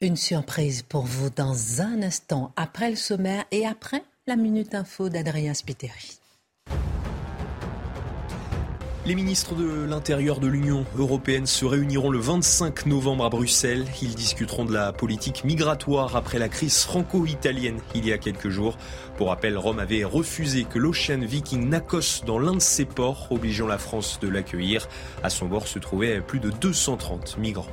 Une surprise pour vous dans un instant après le sommaire et après la minute info d'Adrien Spiteri. Les ministres de l'Intérieur de l'Union européenne se réuniront le 25 novembre à Bruxelles. Ils discuteront de la politique migratoire après la crise franco-italienne il y a quelques jours. Pour rappel, Rome avait refusé que l'Ocean Viking n'accoste dans l'un de ses ports, obligeant la France de l'accueillir. À son bord se trouvaient plus de 230 migrants.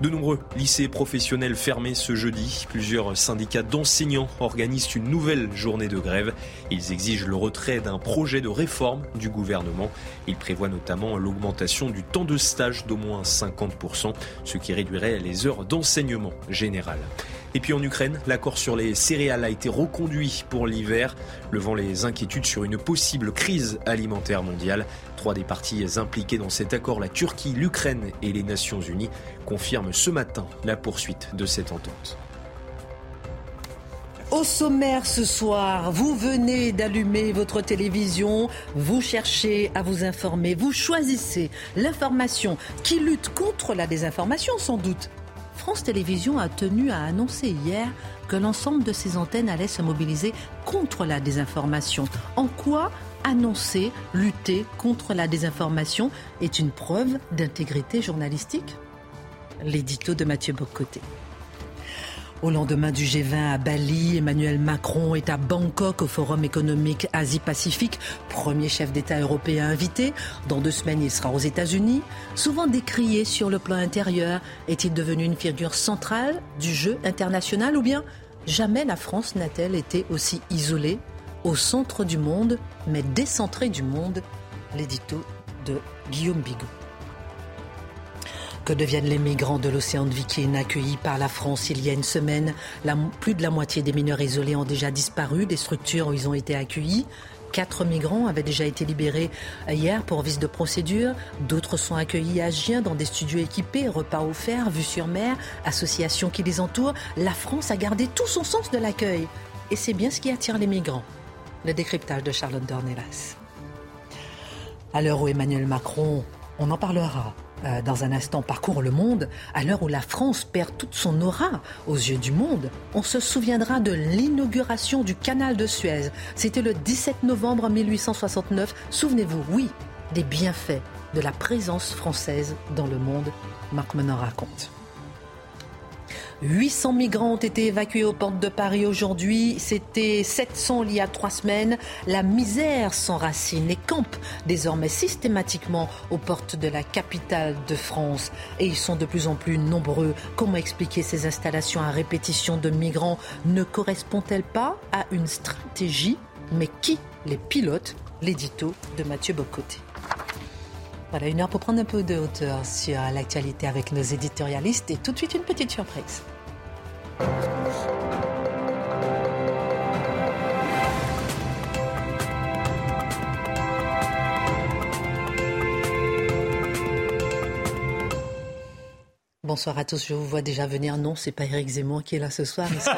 De nombreux lycées professionnels fermés ce jeudi. Plusieurs syndicats d'enseignants organisent une nouvelle journée de grève. Ils exigent le retrait d'un projet de réforme du gouvernement. Ils prévoient notamment l'augmentation du temps de stage d'au moins 50%, ce qui réduirait les heures d'enseignement général. Et puis en Ukraine, l'accord sur les céréales a été reconduit pour l'hiver, levant les inquiétudes sur une possible crise alimentaire mondiale. Trois des parties impliquées dans cet accord, la Turquie, l'Ukraine et les Nations Unies, confirment ce matin la poursuite de cette entente. Au sommaire ce soir, vous venez d'allumer votre télévision, vous cherchez à vous informer, vous choisissez l'information qui lutte contre la désinformation sans doute. France Télévisions a tenu à annoncer hier que l'ensemble de ses antennes allaient se mobiliser contre la désinformation. En quoi annoncer, lutter contre la désinformation est une preuve d'intégrité journalistique? L'édito de Mathieu Bocoté. Au lendemain du G20 à Bali, Emmanuel Macron est à Bangkok au Forum économique Asie-Pacifique, premier chef d'État européen invité. Dans deux semaines, il sera aux États-Unis. Souvent décrié sur le plan intérieur, est-il devenu une figure centrale du jeu international ou bien jamais la France n'a-t-elle été aussi isolée, au centre du monde, mais décentrée du monde? L'édito de Guillaume Bigot. Que deviennent les migrants de l'océan de Viking accueillis par la France il y a une semaine Plus de la moitié des mineurs isolés ont déjà disparu des structures où ils ont été accueillis. Quatre migrants avaient déjà été libérés hier pour vice de procédure. D'autres sont accueillis à Gien dans des studios équipés, repas offerts, vue sur mer, associations qui les entourent. La France a gardé tout son sens de l'accueil. Et c'est bien ce qui attire les migrants. Le décryptage de Charlotte Dornelas. À l'heure où Emmanuel Macron, on en parlera, euh, dans un instant parcourt le monde, à l'heure où la France perd toute son aura aux yeux du monde, on se souviendra de l'inauguration du canal de Suez. C'était le 17 novembre 1869. Souvenez-vous, oui, des bienfaits de la présence française dans le monde. Marc Menon raconte. 800 migrants ont été évacués aux portes de Paris aujourd'hui. C'était 700 il y a trois semaines. La misère s'enracine et campe désormais systématiquement aux portes de la capitale de France. Et ils sont de plus en plus nombreux. Comment expliquer ces installations à répétition de migrants? Ne correspond-elles pas à une stratégie? Mais qui les pilote L'édito de Mathieu Bocoté. Voilà, une heure pour prendre un peu de hauteur sur l'actualité avec nos éditorialistes et tout de suite une petite surprise. Bonsoir à tous, je vous vois déjà venir. Non, c'est pas Eric Zemmour qui est là ce soir. Il sera,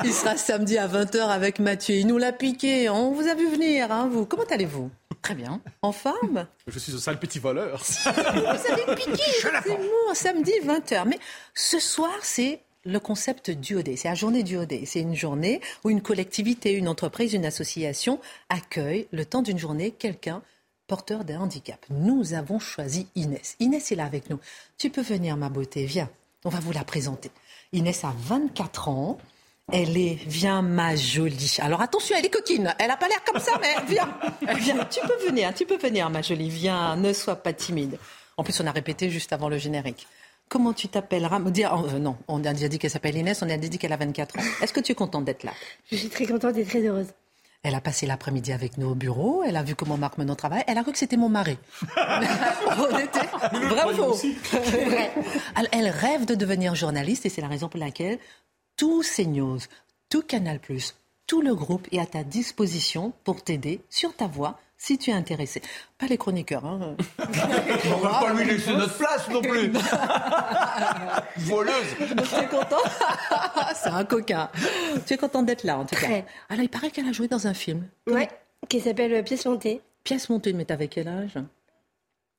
il sera samedi à 20h avec Mathieu. Il nous l'a piqué. On vous a vu venir, hein, vous. Comment allez-vous? Très bien. En forme Je suis ce sale petit voleur. Vous avez piqué Zemmour, samedi 20h. Mais ce soir, c'est le concept du OD. C'est la journée du OD. C'est une journée où une collectivité, une entreprise, une association accueille le temps d'une journée quelqu'un porteur d'un handicap. Nous avons choisi Inès. Inès est là avec nous. Tu peux venir, ma beauté, viens. On va vous la présenter. Inès a 24 ans. Elle est, viens ma jolie. Alors attention, elle est coquine. Elle n'a pas l'air comme ça, mais viens, viens. Tu peux venir, tu peux venir, ma jolie. Viens, ne sois pas timide. En plus, on a répété juste avant le générique. Comment tu t'appelleras euh, Non, on a déjà dit qu'elle s'appelle Inès, on a déjà dit qu'elle a 24 ans. Est-ce que tu es contente d'être là? Je suis très contente et très heureuse. Elle a passé l'après-midi avec nous au bureau, elle a vu comment Marc Menon travaille, elle a cru que c'était mon mari. Bravo Elle rêve de devenir journaliste et c'est la raison pour laquelle tout CNews, tout Canal+, tout le groupe est à ta disposition pour t'aider sur ta voie si tu es intéressé. Pas les chroniqueurs. Hein. On va pas lui laisser notre place non plus. Voleuse. Tu es content C'est un coquin. Tu es content d'être là en tout cas. Alors il paraît qu'elle a joué dans un film. Ouais, qui s'appelle Pièce montée. Pièce montée, mais t'avais quel âge?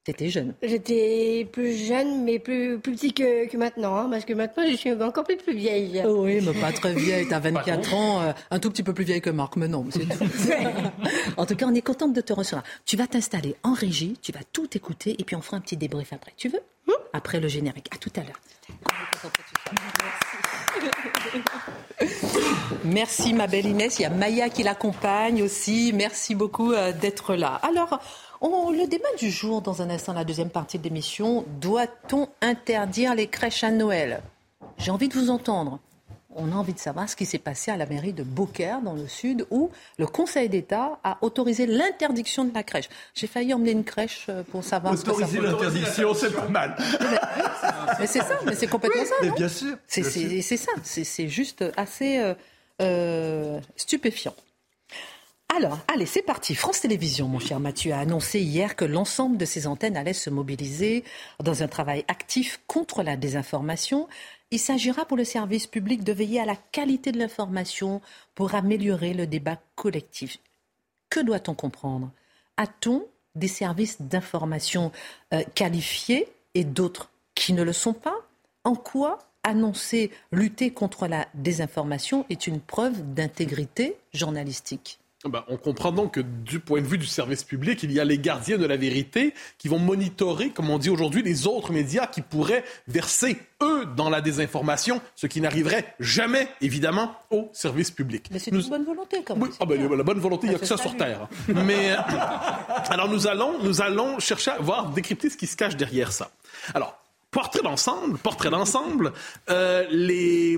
T'étais jeune. J'étais plus jeune, mais plus, plus petit que, maintenant, hein, parce que maintenant, je suis encore plus, plus vieille. oui, mais pas très vieille. T'as 24 ans, euh, un tout petit peu plus vieille que Marc, mais non. en tout cas, on est contente de te recevoir. Tu vas t'installer en régie, tu vas tout écouter, et puis on fera un petit débrief après. Tu veux? Hmm? Après le générique. À tout à l'heure. Merci ma belle Inès. Il y a Maya qui l'accompagne aussi. Merci beaucoup euh, d'être là. Alors, le débat du jour, dans un instant, la deuxième partie de l'émission, doit-on interdire les crèches à Noël? J'ai envie de vous entendre. On a envie de savoir ce qui s'est passé à la mairie de Beaucaire, dans le sud, où le Conseil d'État a autorisé l'interdiction de la crèche. J'ai failli emmener une crèche euh, pour savoir autoriser ce que ça l'interdiction, c'est pas mal. Mais c'est ça, mais c'est complètement ça. Mais bien sûr. C'est ça, c'est juste assez euh, euh, stupéfiant. Alors, allez, c'est parti. France Télévisions, mon cher Mathieu, a annoncé hier que l'ensemble de ses antennes allaient se mobiliser dans un travail actif contre la désinformation. Il s'agira pour le service public de veiller à la qualité de l'information pour améliorer le débat collectif. Que doit-on comprendre? A-t-on des services d'information euh, qualifiés et d'autres qui ne le sont pas? En quoi annoncer lutter contre la désinformation est une preuve d'intégrité journalistique? On comprend donc que du point de vue du service public, il y a les gardiens de la vérité qui vont monitorer, comme on dit aujourd'hui, les autres médias qui pourraient verser, eux, dans la désinformation, ce qui n'arriverait jamais, évidemment, au service public. Mais c'est une bonne volonté, quand même. ah ben, la bonne volonté, il n'y a que ça sur Terre. Mais, euh, alors, nous allons, nous allons chercher à voir, décrypter ce qui se cache derrière ça. Alors, portrait d'ensemble, portrait d'ensemble, euh, les,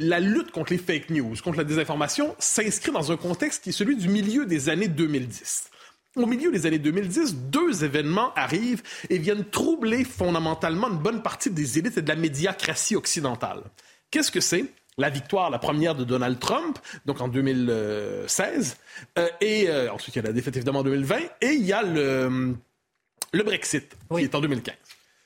la lutte contre les fake news, contre la désinformation, s'inscrit dans un contexte qui est celui du milieu des années 2010. Au milieu des années 2010, deux événements arrivent et viennent troubler fondamentalement une bonne partie des élites et de la médiacratie occidentale. Qu'est-ce que c'est? La victoire, la première de Donald Trump, donc en 2016, euh, et euh, ensuite il y a la défaite évidemment en 2020, et il y a le, le Brexit, qui est en 2015.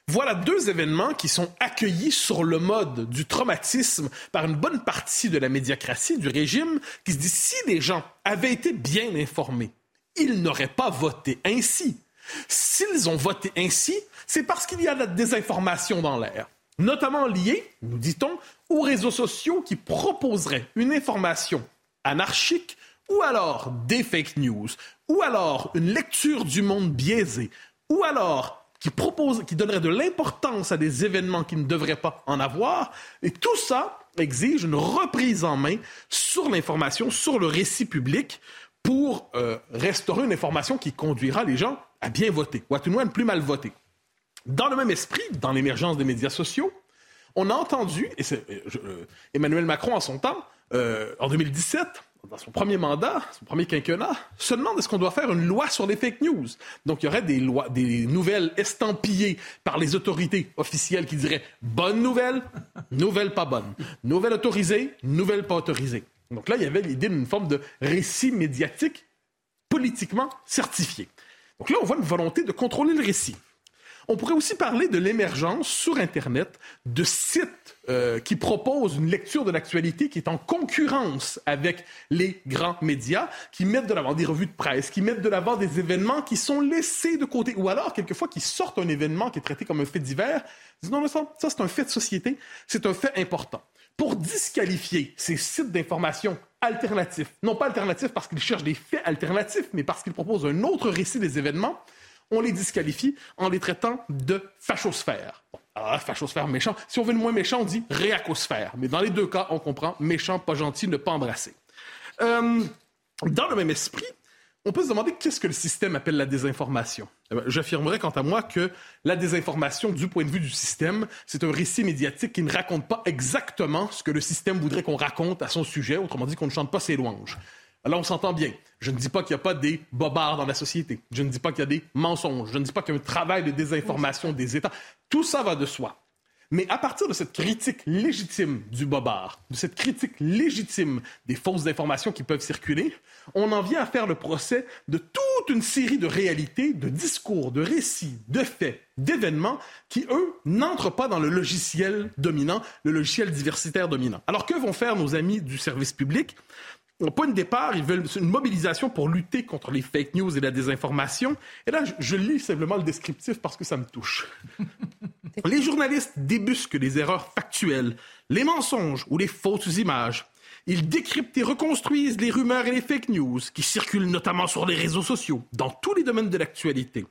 Voilà deux événements qui sont accueillis sur le mode du traumatisme par une bonne partie de la médiacratie, du régime, qui se dit si les gens avaient été bien informés, ils n'auraient pas voté ainsi. S'ils ont voté ainsi, c'est parce qu'il y a de la désinformation dans l'air, notamment liée, nous dit-on, aux réseaux sociaux qui proposeraient une information anarchique ou alors des fake news, ou alors une lecture du monde biaisée, ou alors qui propose, qui donnerait de l'importance à des événements qui ne devraient pas en avoir. Et tout ça exige une reprise en main sur l'information, sur le récit public, pour euh, restaurer une information qui conduira les gens à bien voter, ou à tout le moins à ne plus mal voter. Dans le même esprit, dans l'émergence des médias sociaux, on a entendu, et c'est, euh, euh, Emmanuel Macron en son temps, en 2017, dans son premier mandat, son premier quinquennat, se demande est-ce qu'on doit faire une loi sur les fake news. Donc, il y aurait des lois, des nouvelles estampillées par les autorités officielles qui diraient bonne nouvelle, nouvelle pas bonne, nouvelle autorisée, nouvelle pas autorisée. Donc là, il y avait l'idée d'une forme de récit médiatique politiquement certifié. Donc là, on voit une volonté de contrôler le récit. On pourrait aussi parler de l'émergence sur Internet de sites euh, qui proposent une lecture de l'actualité qui est en concurrence avec les grands médias, qui mettent de l'avant des revues de presse, qui mettent de l'avant des événements qui sont laissés de côté, ou alors quelquefois qui sortent un événement qui est traité comme un fait divers, disent non, mais ça, ça c'est un fait de société, c'est un fait important. Pour disqualifier ces sites d'information alternatifs, non pas alternatifs parce qu'ils cherchent des faits alternatifs, mais parce qu'ils proposent un autre récit des événements, on les disqualifie en les traitant de fachosphère. alors, fachosphère méchant. Si on veut le moins méchant, on dit réacosphère. Mais dans les deux cas, on comprend méchant, pas gentil, ne pas embrasser. Euh, dans le même esprit, on peut se demander qu'est-ce que le système appelle la désinformation. Eh j'affirmerais quant à moi que la désinformation, du point de vue du système, c'est un récit médiatique qui ne raconte pas exactement ce que le système voudrait qu'on raconte à son sujet, autrement dit qu'on ne chante pas ses louanges. Là, on s'entend bien. Je ne dis pas qu'il n'y a pas des bobards dans la société. Je ne dis pas qu'il y a des mensonges. Je ne dis pas qu'il y a un travail de désinformation des États. Tout ça va de soi. Mais à partir de cette critique légitime du bobard, de cette critique légitime des fausses informations qui peuvent circuler, on en vient à faire le procès de toute une série de réalités, de discours, de récits, de faits, d'événements qui, eux, n'entrent pas dans le logiciel dominant, le logiciel diversitaire dominant. Alors que vont faire nos amis du service public? Point de départ, ils veulent une mobilisation pour lutter contre les fake news et la désinformation. Et là, je, lis simplement le descriptif parce que ça me touche. les journalistes débusquent les erreurs factuelles, les mensonges ou les fausses images ils décryptent et reconstruisent les rumeurs et les fake news qui circulent notamment sur les réseaux sociaux, dans tous les domaines de l'actualité.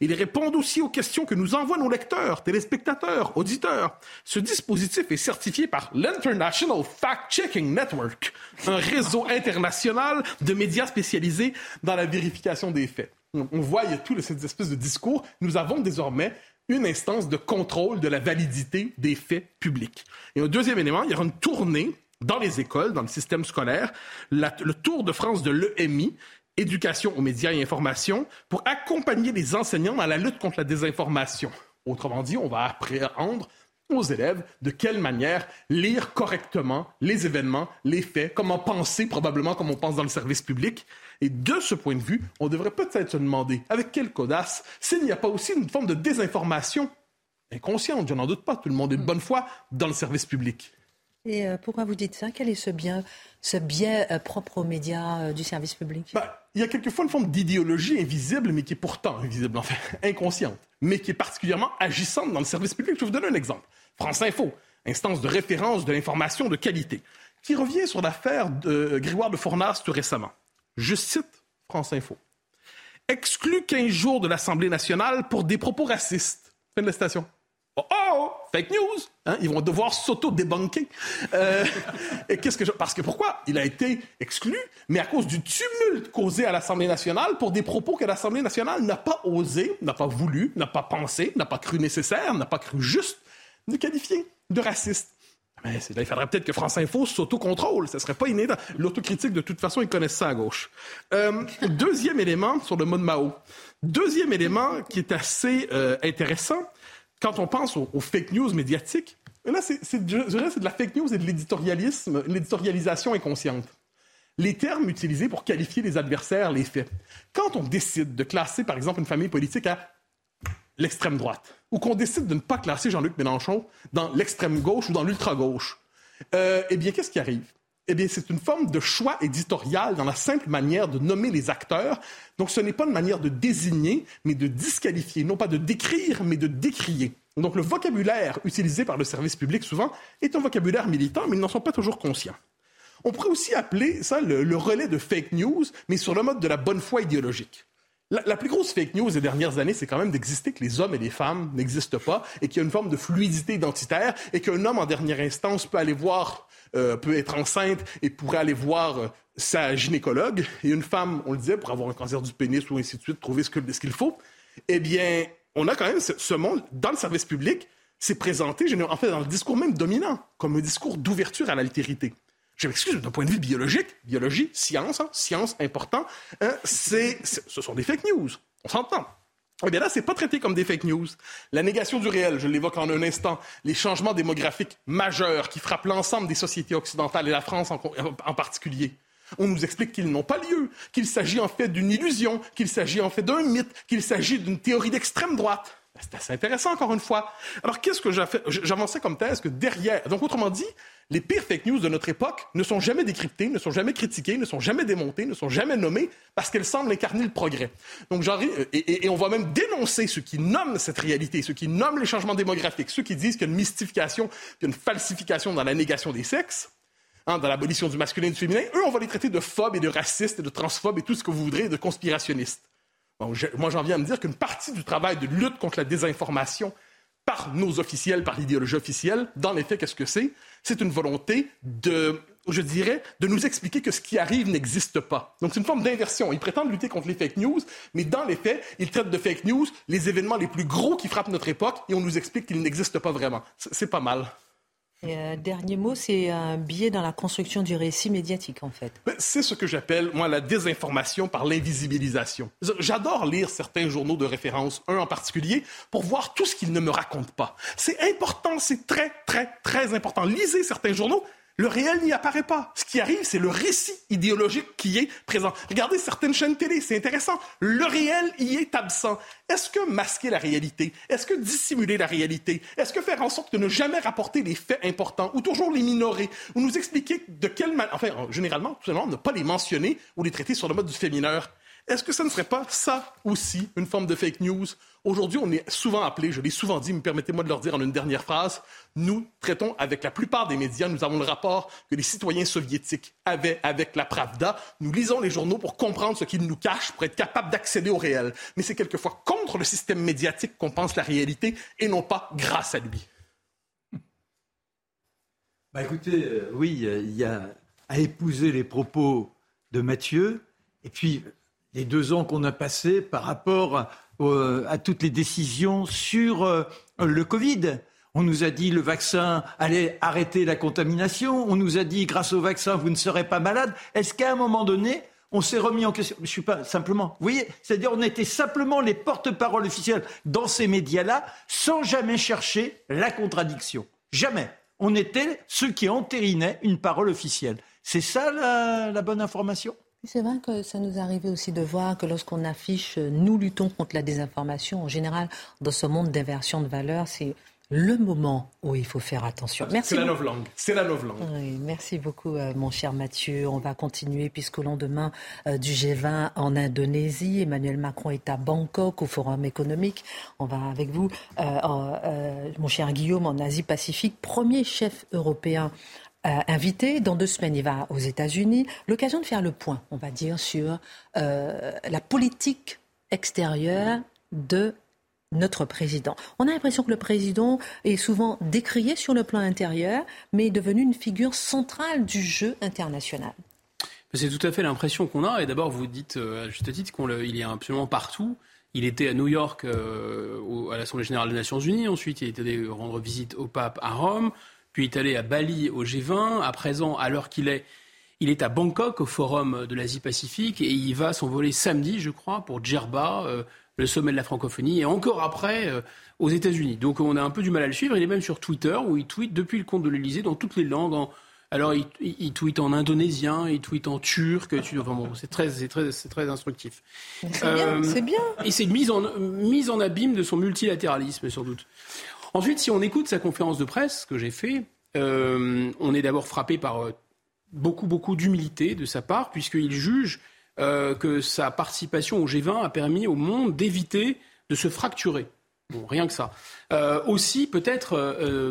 Ils répondent aussi aux questions que nous envoient nos lecteurs, téléspectateurs, auditeurs. Ce dispositif est certifié par l'International Fact-Checking Network, un réseau international de médias spécialisés dans la vérification des faits. On voit, il y a tout cette espèce de discours. Nous avons désormais une instance de contrôle de la validité des faits publics. Et un deuxième élément, il y aura une tournée dans les écoles, dans le système scolaire, le Tour de France de l'EMI, éducation aux médias et information, pour accompagner les enseignants dans la lutte contre la désinformation. Autrement dit, on va apprendre aux élèves de quelle manière lire correctement les événements, les faits, comment penser probablement comme on pense dans le service public. Et de ce point de vue, on devrait peut-être se demander avec quelle audace s'il n'y a pas aussi une forme de désinformation inconsciente, je n'en doute pas, tout le monde est de bonne foi dans le service public. Et euh, pourquoi vous dites ça? Quel est ce bien, ce biais euh, propre aux médias euh, du service public? Bah, Il y a quelquefois une forme d'idéologie invisible, mais qui est pourtant invisible, enfin, inconsciente, mais qui est particulièrement agissante dans le service public. Je vais vous donner un exemple. France Info, instance de référence de l'information de qualité, qui revient sur l'affaire de Grégoire de Fournas tout récemment. Je cite France Info. Exclut 15 jours de l'Assemblée nationale pour des propos racistes. Fin de la citation. Oh, oh, fake news. Hein? Ils vont devoir s'auto-débunker. Euh, et qu'est-ce que je... Parce que pourquoi Il a été exclu, mais à cause du tumulte causé à l'Assemblée nationale pour des propos que l'Assemblée nationale n'a pas osé, n'a pas voulu, n'a pas pensé, n'a pas cru nécessaire, n'a pas cru juste de qualifier de raciste. Mais il faudrait peut-être que France Info s'auto-contrôle. Ce serait pas inné. L'autocritique, de toute façon, ils connaissent ça à gauche. Euh, deuxième élément sur le mode Mao. Deuxième élément qui est assez euh, intéressant, quand on pense aux, fake news médiatiques, là, c'est de la fake news et de l'éditorialisme, l'éditorialisation inconsciente. Les termes utilisés pour qualifier les adversaires, les faits. Quand on décide de classer, par exemple, une famille politique à l'extrême droite, ou qu'on décide de ne pas classer Jean-Luc Mélenchon dans l'extrême gauche ou dans l'ultra-gauche, euh, eh bien, qu'est-ce qui arrive? Eh bien, c'est une forme de choix éditorial dans la simple manière de nommer les acteurs. Donc, ce n'est pas une manière de désigner, mais de disqualifier, non pas de décrire, mais de décrier. Donc, le vocabulaire utilisé par le service public, souvent, est un vocabulaire militant, mais ils n'en sont pas toujours conscients. On pourrait aussi appeler ça le, relais de fake news, mais sur le mode de la bonne foi idéologique. La, la, plus grosse fake news des dernières années, c'est quand même d'exister que les hommes et les femmes n'existent pas et qu'il y a une forme de fluidité identitaire et qu'un homme en dernière instance peut aller voir euh, peut être enceinte et pourrait aller voir euh, sa gynécologue, et une femme, on le disait, pour avoir un cancer du pénis ou ainsi de suite, trouver ce qu'il faut, eh bien, on a quand même ce, monde, dans le service public, c'est présenté, en fait, dans le discours même dominant, comme un discours d'ouverture à l'altérité. Je m'excuse, d'un point de vue biologique, biologie, science, hein, science important, hein, ce sont des fake news. On s'entend. Eh bien là, c'est pas traité comme des fake news. La négation du réel, je l'évoque en un instant, les changements démographiques majeurs qui frappent l'ensemble des sociétés occidentales et la France en, en particulier. On nous explique qu'ils n'ont pas lieu, qu'il s'agit en fait d'une illusion, qu'il s'agit en fait d'un mythe, qu'il s'agit d'une théorie d'extrême droite. C'est assez intéressant, encore une fois. Alors, qu'est-ce que j'avançais comme thèse que derrière, donc autrement dit, les pires fake news de notre époque ne sont jamais décryptées, ne sont jamais critiquées, ne sont jamais démontées, ne sont jamais nommées parce qu'elles semblent incarner le progrès. Donc, genre, et, et, on va même dénoncer ceux qui nomment cette réalité, ceux qui nomment les changements démographiques, ceux qui disent qu'il y a une mystification, qu'il y a une falsification dans la négation des sexes. Hein, dans l'abolition du masculin et du féminin, eux, on va les traiter de phobes et de racistes et de transphobes et tout ce que vous voudrez, de conspirationnistes. Moi, j'en viens à me dire qu'une partie du travail de lutte contre la désinformation par nos officiels, par l'idéologie officielle, dans les faits, qu'est-ce que c'est? C'est une volonté de, je dirais, de nous expliquer que ce qui arrive n'existe pas. Donc c'est une forme d'inversion. Ils prétendent lutter contre les fake news, mais dans les faits, ils traitent de fake news les événements les plus gros qui frappent notre époque et on nous explique qu'ils n'existent pas vraiment. C'est pas mal. Euh, dernier mot, c'est un biais dans la construction du récit médiatique, en fait. Ben, c'est ce que j'appelle, moi, la désinformation par l'invisibilisation. J'adore lire certains journaux de référence, un en particulier, pour voir tout ce qu'ils ne me racontent pas. C'est important, c'est très, très, très important. Lisez certains journaux, le réel n'y apparaît pas. Ce qui arrive, c'est le récit idéologique qui est présent. Regardez certaines chaînes télé, c'est intéressant. Le réel y est absent. Est-ce que masquer la réalité, est-ce que dissimuler la réalité, est-ce que faire en sorte de ne jamais rapporter les faits importants ou toujours les minorer? Ou nous expliquer de quelle manière, enfin, généralement, tout simplement, ne pas les mentionner ou les traiter sur le mode du fait mineur? Est-ce que ça ne serait pas ça aussi une forme de fake news? Aujourd'hui, on est souvent appelé, je l'ai souvent dit, mais permettez-moi de leur dire en une dernière phrase, nous traitons avec la plupart des médias, nous avons le rapport que les citoyens soviétiques avaient avec la Pravda. Nous lisons les journaux pour comprendre ce qu'ils nous cachent, pour être capables d'accéder au réel. Mais c'est quelquefois contre le système médiatique qu'on pense la réalité et non pas grâce à lui. Bah écoutez, euh, oui, il y a à épouser les propos de Mathieu. Et puis, les deux ans qu'on a passés par rapport euh, à toutes les décisions sur euh, le Covid. On nous a dit le vaccin allait arrêter la contamination. On nous a dit grâce au vaccin vous ne serez pas malade. Est-ce qu'à un moment donné on s'est remis en question? Je suis pas simplement. Vous voyez, c'est-à-dire on était simplement les porte-parole officiels dans ces médias-là, sans jamais chercher la contradiction. Jamais. On était ceux qui entérinaient une parole officielle. C'est ça la bonne information? C'est vrai que ça nous arrivait aussi de voir que lorsqu'on affiche euh, nous luttons contre la désinformation, en général, dans ce monde d'inversion de valeurs, c'est le moment où il faut faire attention. Merci. C'est la langue. C'est la langue. merci beaucoup, euh, mon cher Mathieu. On va continuer puisqu'au lendemain euh, du G20 en Indonésie, Emmanuel Macron est à Bangkok au Forum économique. On va avec vous, mon cher Guillaume, en Asie-Pacifique, premier chef européen euh, invité. Dans deux semaines, il va aux États-Unis. L'occasion de faire le point, on va dire, sur euh, la politique extérieure de notre président. On a l'impression que le président est souvent décrié sur le plan intérieur, mais est devenu une figure centrale du jeu international. C'est tout à fait l'impression qu'on a. Et d'abord, vous dites euh, à juste titre qu'il est absolument partout. Il était à New York à l'Assemblée générale des Nations Unies. Ensuite, il était allé rendre visite au pape à Rome puis il est allé à Bali au G20. À présent, à l'heure qu'il est, il est à Bangkok au Forum de l'Asie-Pacifique et il va s'envoler samedi, je crois, pour Djerba, euh, le sommet de la francophonie, et encore après euh, aux États-Unis. Donc on a un peu du mal à le suivre. Il est même sur Twitter où il tweet depuis le compte de l'Elysée dans toutes les langues. Alors il, il, tweet en indonésien, il tweet en turc. Enfin bon, c'est très, très, très instructif. C'est bien, euh, c'est bien. Et c'est mise en, mise en abîme de son multilatéralisme, sans doute. Ensuite, si on écoute sa conférence de presse que j'ai fait, euh, on est d'abord frappé par euh, beaucoup, beaucoup d'humilité de sa part, puisqu'il juge euh, que sa participation au G20 a permis au monde d'éviter de se fracturer. Bon, rien que ça. aussi, peut-être,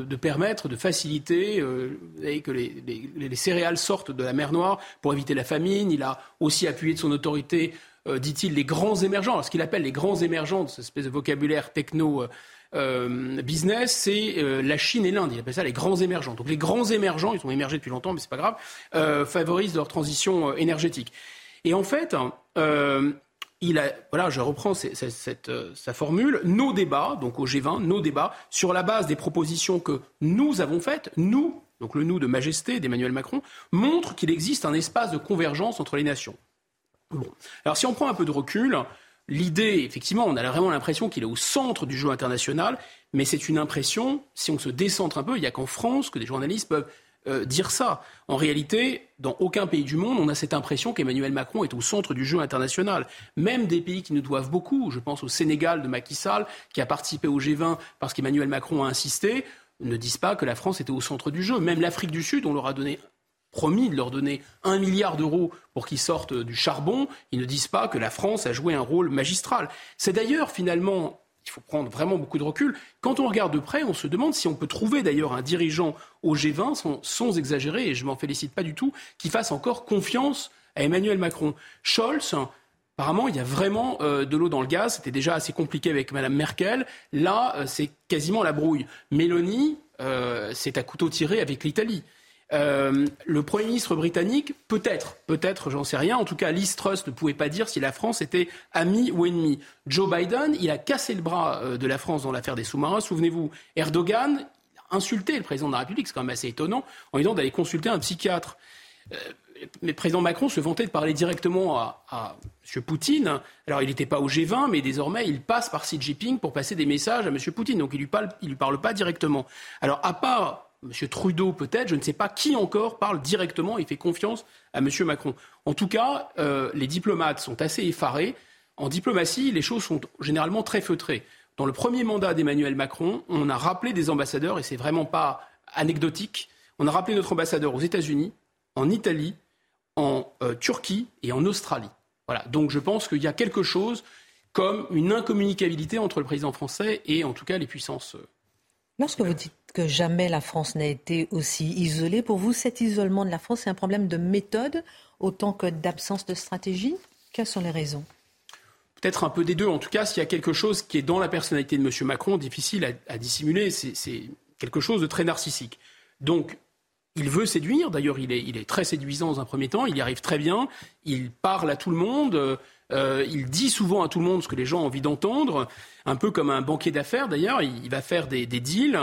de permettre, de faciliter que les, céréales sortent de la mer Noire pour éviter la famine. Il a aussi appuyé de son autorité, dit-il, les grands émergents. ce qu'il appelle les grands émergents, cette espèce de vocabulaire techno euh, business, c'est euh, la Chine et l'Inde. Il appelle ça les grands émergents. Donc les grands émergents, ils ont émergé depuis longtemps, mais c'est pas grave, euh, favorisent leur transition énergétique. Et en fait, il a, voilà, je reprends sa formule, nos débats, donc au G20, nos débats, sur la base des propositions que nous avons faites, nous, donc le nous de majesté d'Emmanuel Macron, montrent qu'il existe un espace de convergence entre les nations. Bon. Alors si on prend un peu de recul, L'idée, effectivement, on a vraiment l'impression qu'il est au centre du jeu international, mais c'est une impression, si on se décentre un peu, il n'y a qu'en France que des journalistes peuvent euh, dire ça. En réalité, dans aucun pays du monde, on a cette impression qu'Emmanuel Macron est au centre du jeu international. Même des pays qui nous doivent beaucoup, je pense au Sénégal de Macky Sall, qui a participé au G20 parce qu'Emmanuel Macron a insisté, ne disent pas que la France était au centre du jeu. Même l'Afrique du Sud, on leur a donné promis de leur donner un milliard d'euros pour qu'ils sortent du charbon, ils ne disent pas que la France a joué un rôle magistral. C'est d'ailleurs finalement il faut prendre vraiment beaucoup de recul. Quand on regarde de près, on se demande si on peut trouver d'ailleurs un dirigeant au G20, sans, exagérer, et je m'en félicite pas du tout, qui fasse encore confiance à Emmanuel Macron. Scholz, apparemment, il y a vraiment euh, de l'eau dans le gaz. C'était déjà assez compliqué avec Mme Merkel. Là, euh, c'est quasiment la brouille. Mélanie, euh, c'est à couteau tiré avec l'Italie. Euh, le Premier ministre britannique, peut-être, peut-être, j'en sais rien. En tout cas, Liz Truss ne pouvait pas dire si la France était amie ou ennemie. Joe Biden, il a cassé le bras euh, de la France dans l'affaire des sous-marins. Souvenez-vous, Erdogan, insulté le président de la République, c'est quand même assez étonnant, en disant d'aller consulter un psychiatre. Euh, mais le président Macron se vantait de parler directement à, M. Poutine. Alors, il n'était pas au G20, mais désormais, il passe par Xi Jinping pour passer des messages à M. Poutine. Donc, il ne lui, lui parle pas directement. Alors, à part M. Trudeau, peut-être, je ne sais pas qui encore parle directement et fait confiance à M. Macron. En tout cas, euh, les diplomates sont assez effarés. En diplomatie, les choses sont généralement très feutrées. Dans le premier mandat d'Emmanuel Macron, on a rappelé des ambassadeurs, et c'est vraiment pas anecdotique. On a rappelé notre ambassadeur aux États-Unis, en Italie, en euh, Turquie et en Australie. Voilà. Donc je pense qu'il y a quelque chose comme une incommunicabilité entre le président français et en tout cas les puissances. Euh, Lorsque vous dites jamais la France n'a été aussi isolée, pour vous, cet isolement de la France, c'est un problème de méthode autant que d'absence de stratégie? Quelles sont les raisons? Peut-être un peu des deux. En tout cas, s'il y a quelque chose qui est dans la personnalité de M. Macron, difficile à, dissimuler, c'est quelque chose de très narcissique. Donc, il veut séduire. D'ailleurs, il est, très séduisant dans un premier temps. Il y arrive très bien. Il parle à tout le monde. Euh, il dit souvent à tout le monde ce que les gens ont envie d'entendre. Un peu comme un banquier d'affaires, d'ailleurs. Il, va faire des deals.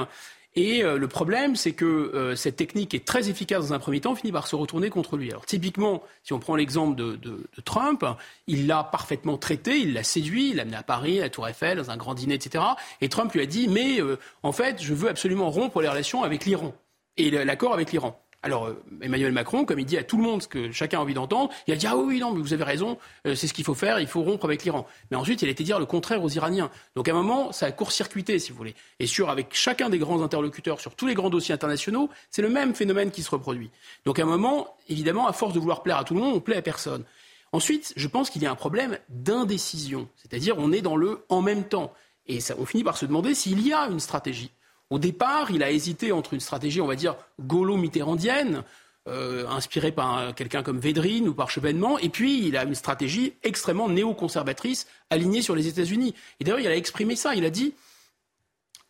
Et euh, le problème, c'est que euh, cette technique est très efficace dans un premier temps, finit par se retourner contre lui. Alors typiquement, si on prend l'exemple de, Trump, il l'a parfaitement traité, il l'a séduit, il l'a amené à Paris, à la Tour Eiffel, dans un grand dîner, etc. Et Trump lui a dit, mais euh, en fait, je veux absolument rompre les relations avec l'Iran et l'accord avec l'Iran. Alors euh, Emmanuel Macron, comme il dit à tout le monde ce que chacun a envie d'entendre, il a dit ah oui non mais vous avez raison, euh, c'est ce qu'il faut faire, il faut rompre avec l'Iran. Mais ensuite il a été dire le contraire aux Iraniens. Donc à un moment ça a court-circuité si vous voulez. Et sur avec chacun des grands interlocuteurs sur tous les grands dossiers internationaux, c'est le même phénomène qui se reproduit. Donc à un moment évidemment à force de vouloir plaire à tout le monde, on plaît à personne. Ensuite, je pense qu'il y a un problème d'indécision, c'est-à-dire on est dans le en même temps. Et ça, on finit par se demander s'il y a une stratégie. Au départ, il a hésité entre une stratégie, on va dire, gaulo-mitterrandienne, euh, inspirée par quelqu'un comme Védrine ou par Chevènement, et puis il a une stratégie extrêmement néoconservatrice, alignée sur les États-Unis. Et d'ailleurs, il a exprimé ça. Il a dit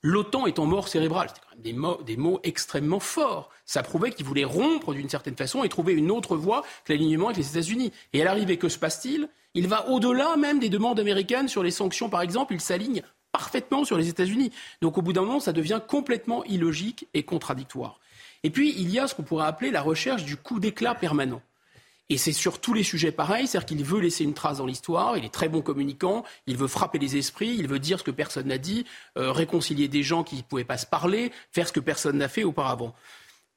l'OTAN est en mort cérébrale. C'était quand même des mots, des mots extrêmement forts. Ça prouvait qu'il voulait rompre d'une certaine façon et trouver une autre voie que l'alignement avec les États-Unis. Et à l'arrivée, que se passe-t-il? Il va au-delà même des demandes américaines sur les sanctions, par exemple. Il s'aligne parfaitement sur les États-Unis. Donc au bout d'un moment, ça devient complètement illogique et contradictoire. Et puis, il y a ce qu'on pourrait appeler la recherche du coup d'éclat permanent. Et c'est sur tous les sujets pareil, c'est-à-dire qu'il veut laisser une trace dans l'histoire, il est très bon communicant, il veut frapper les esprits, il veut dire ce que personne n'a dit, euh, réconcilier des gens qui ne pouvaient pas se parler, faire ce que personne n'a fait auparavant.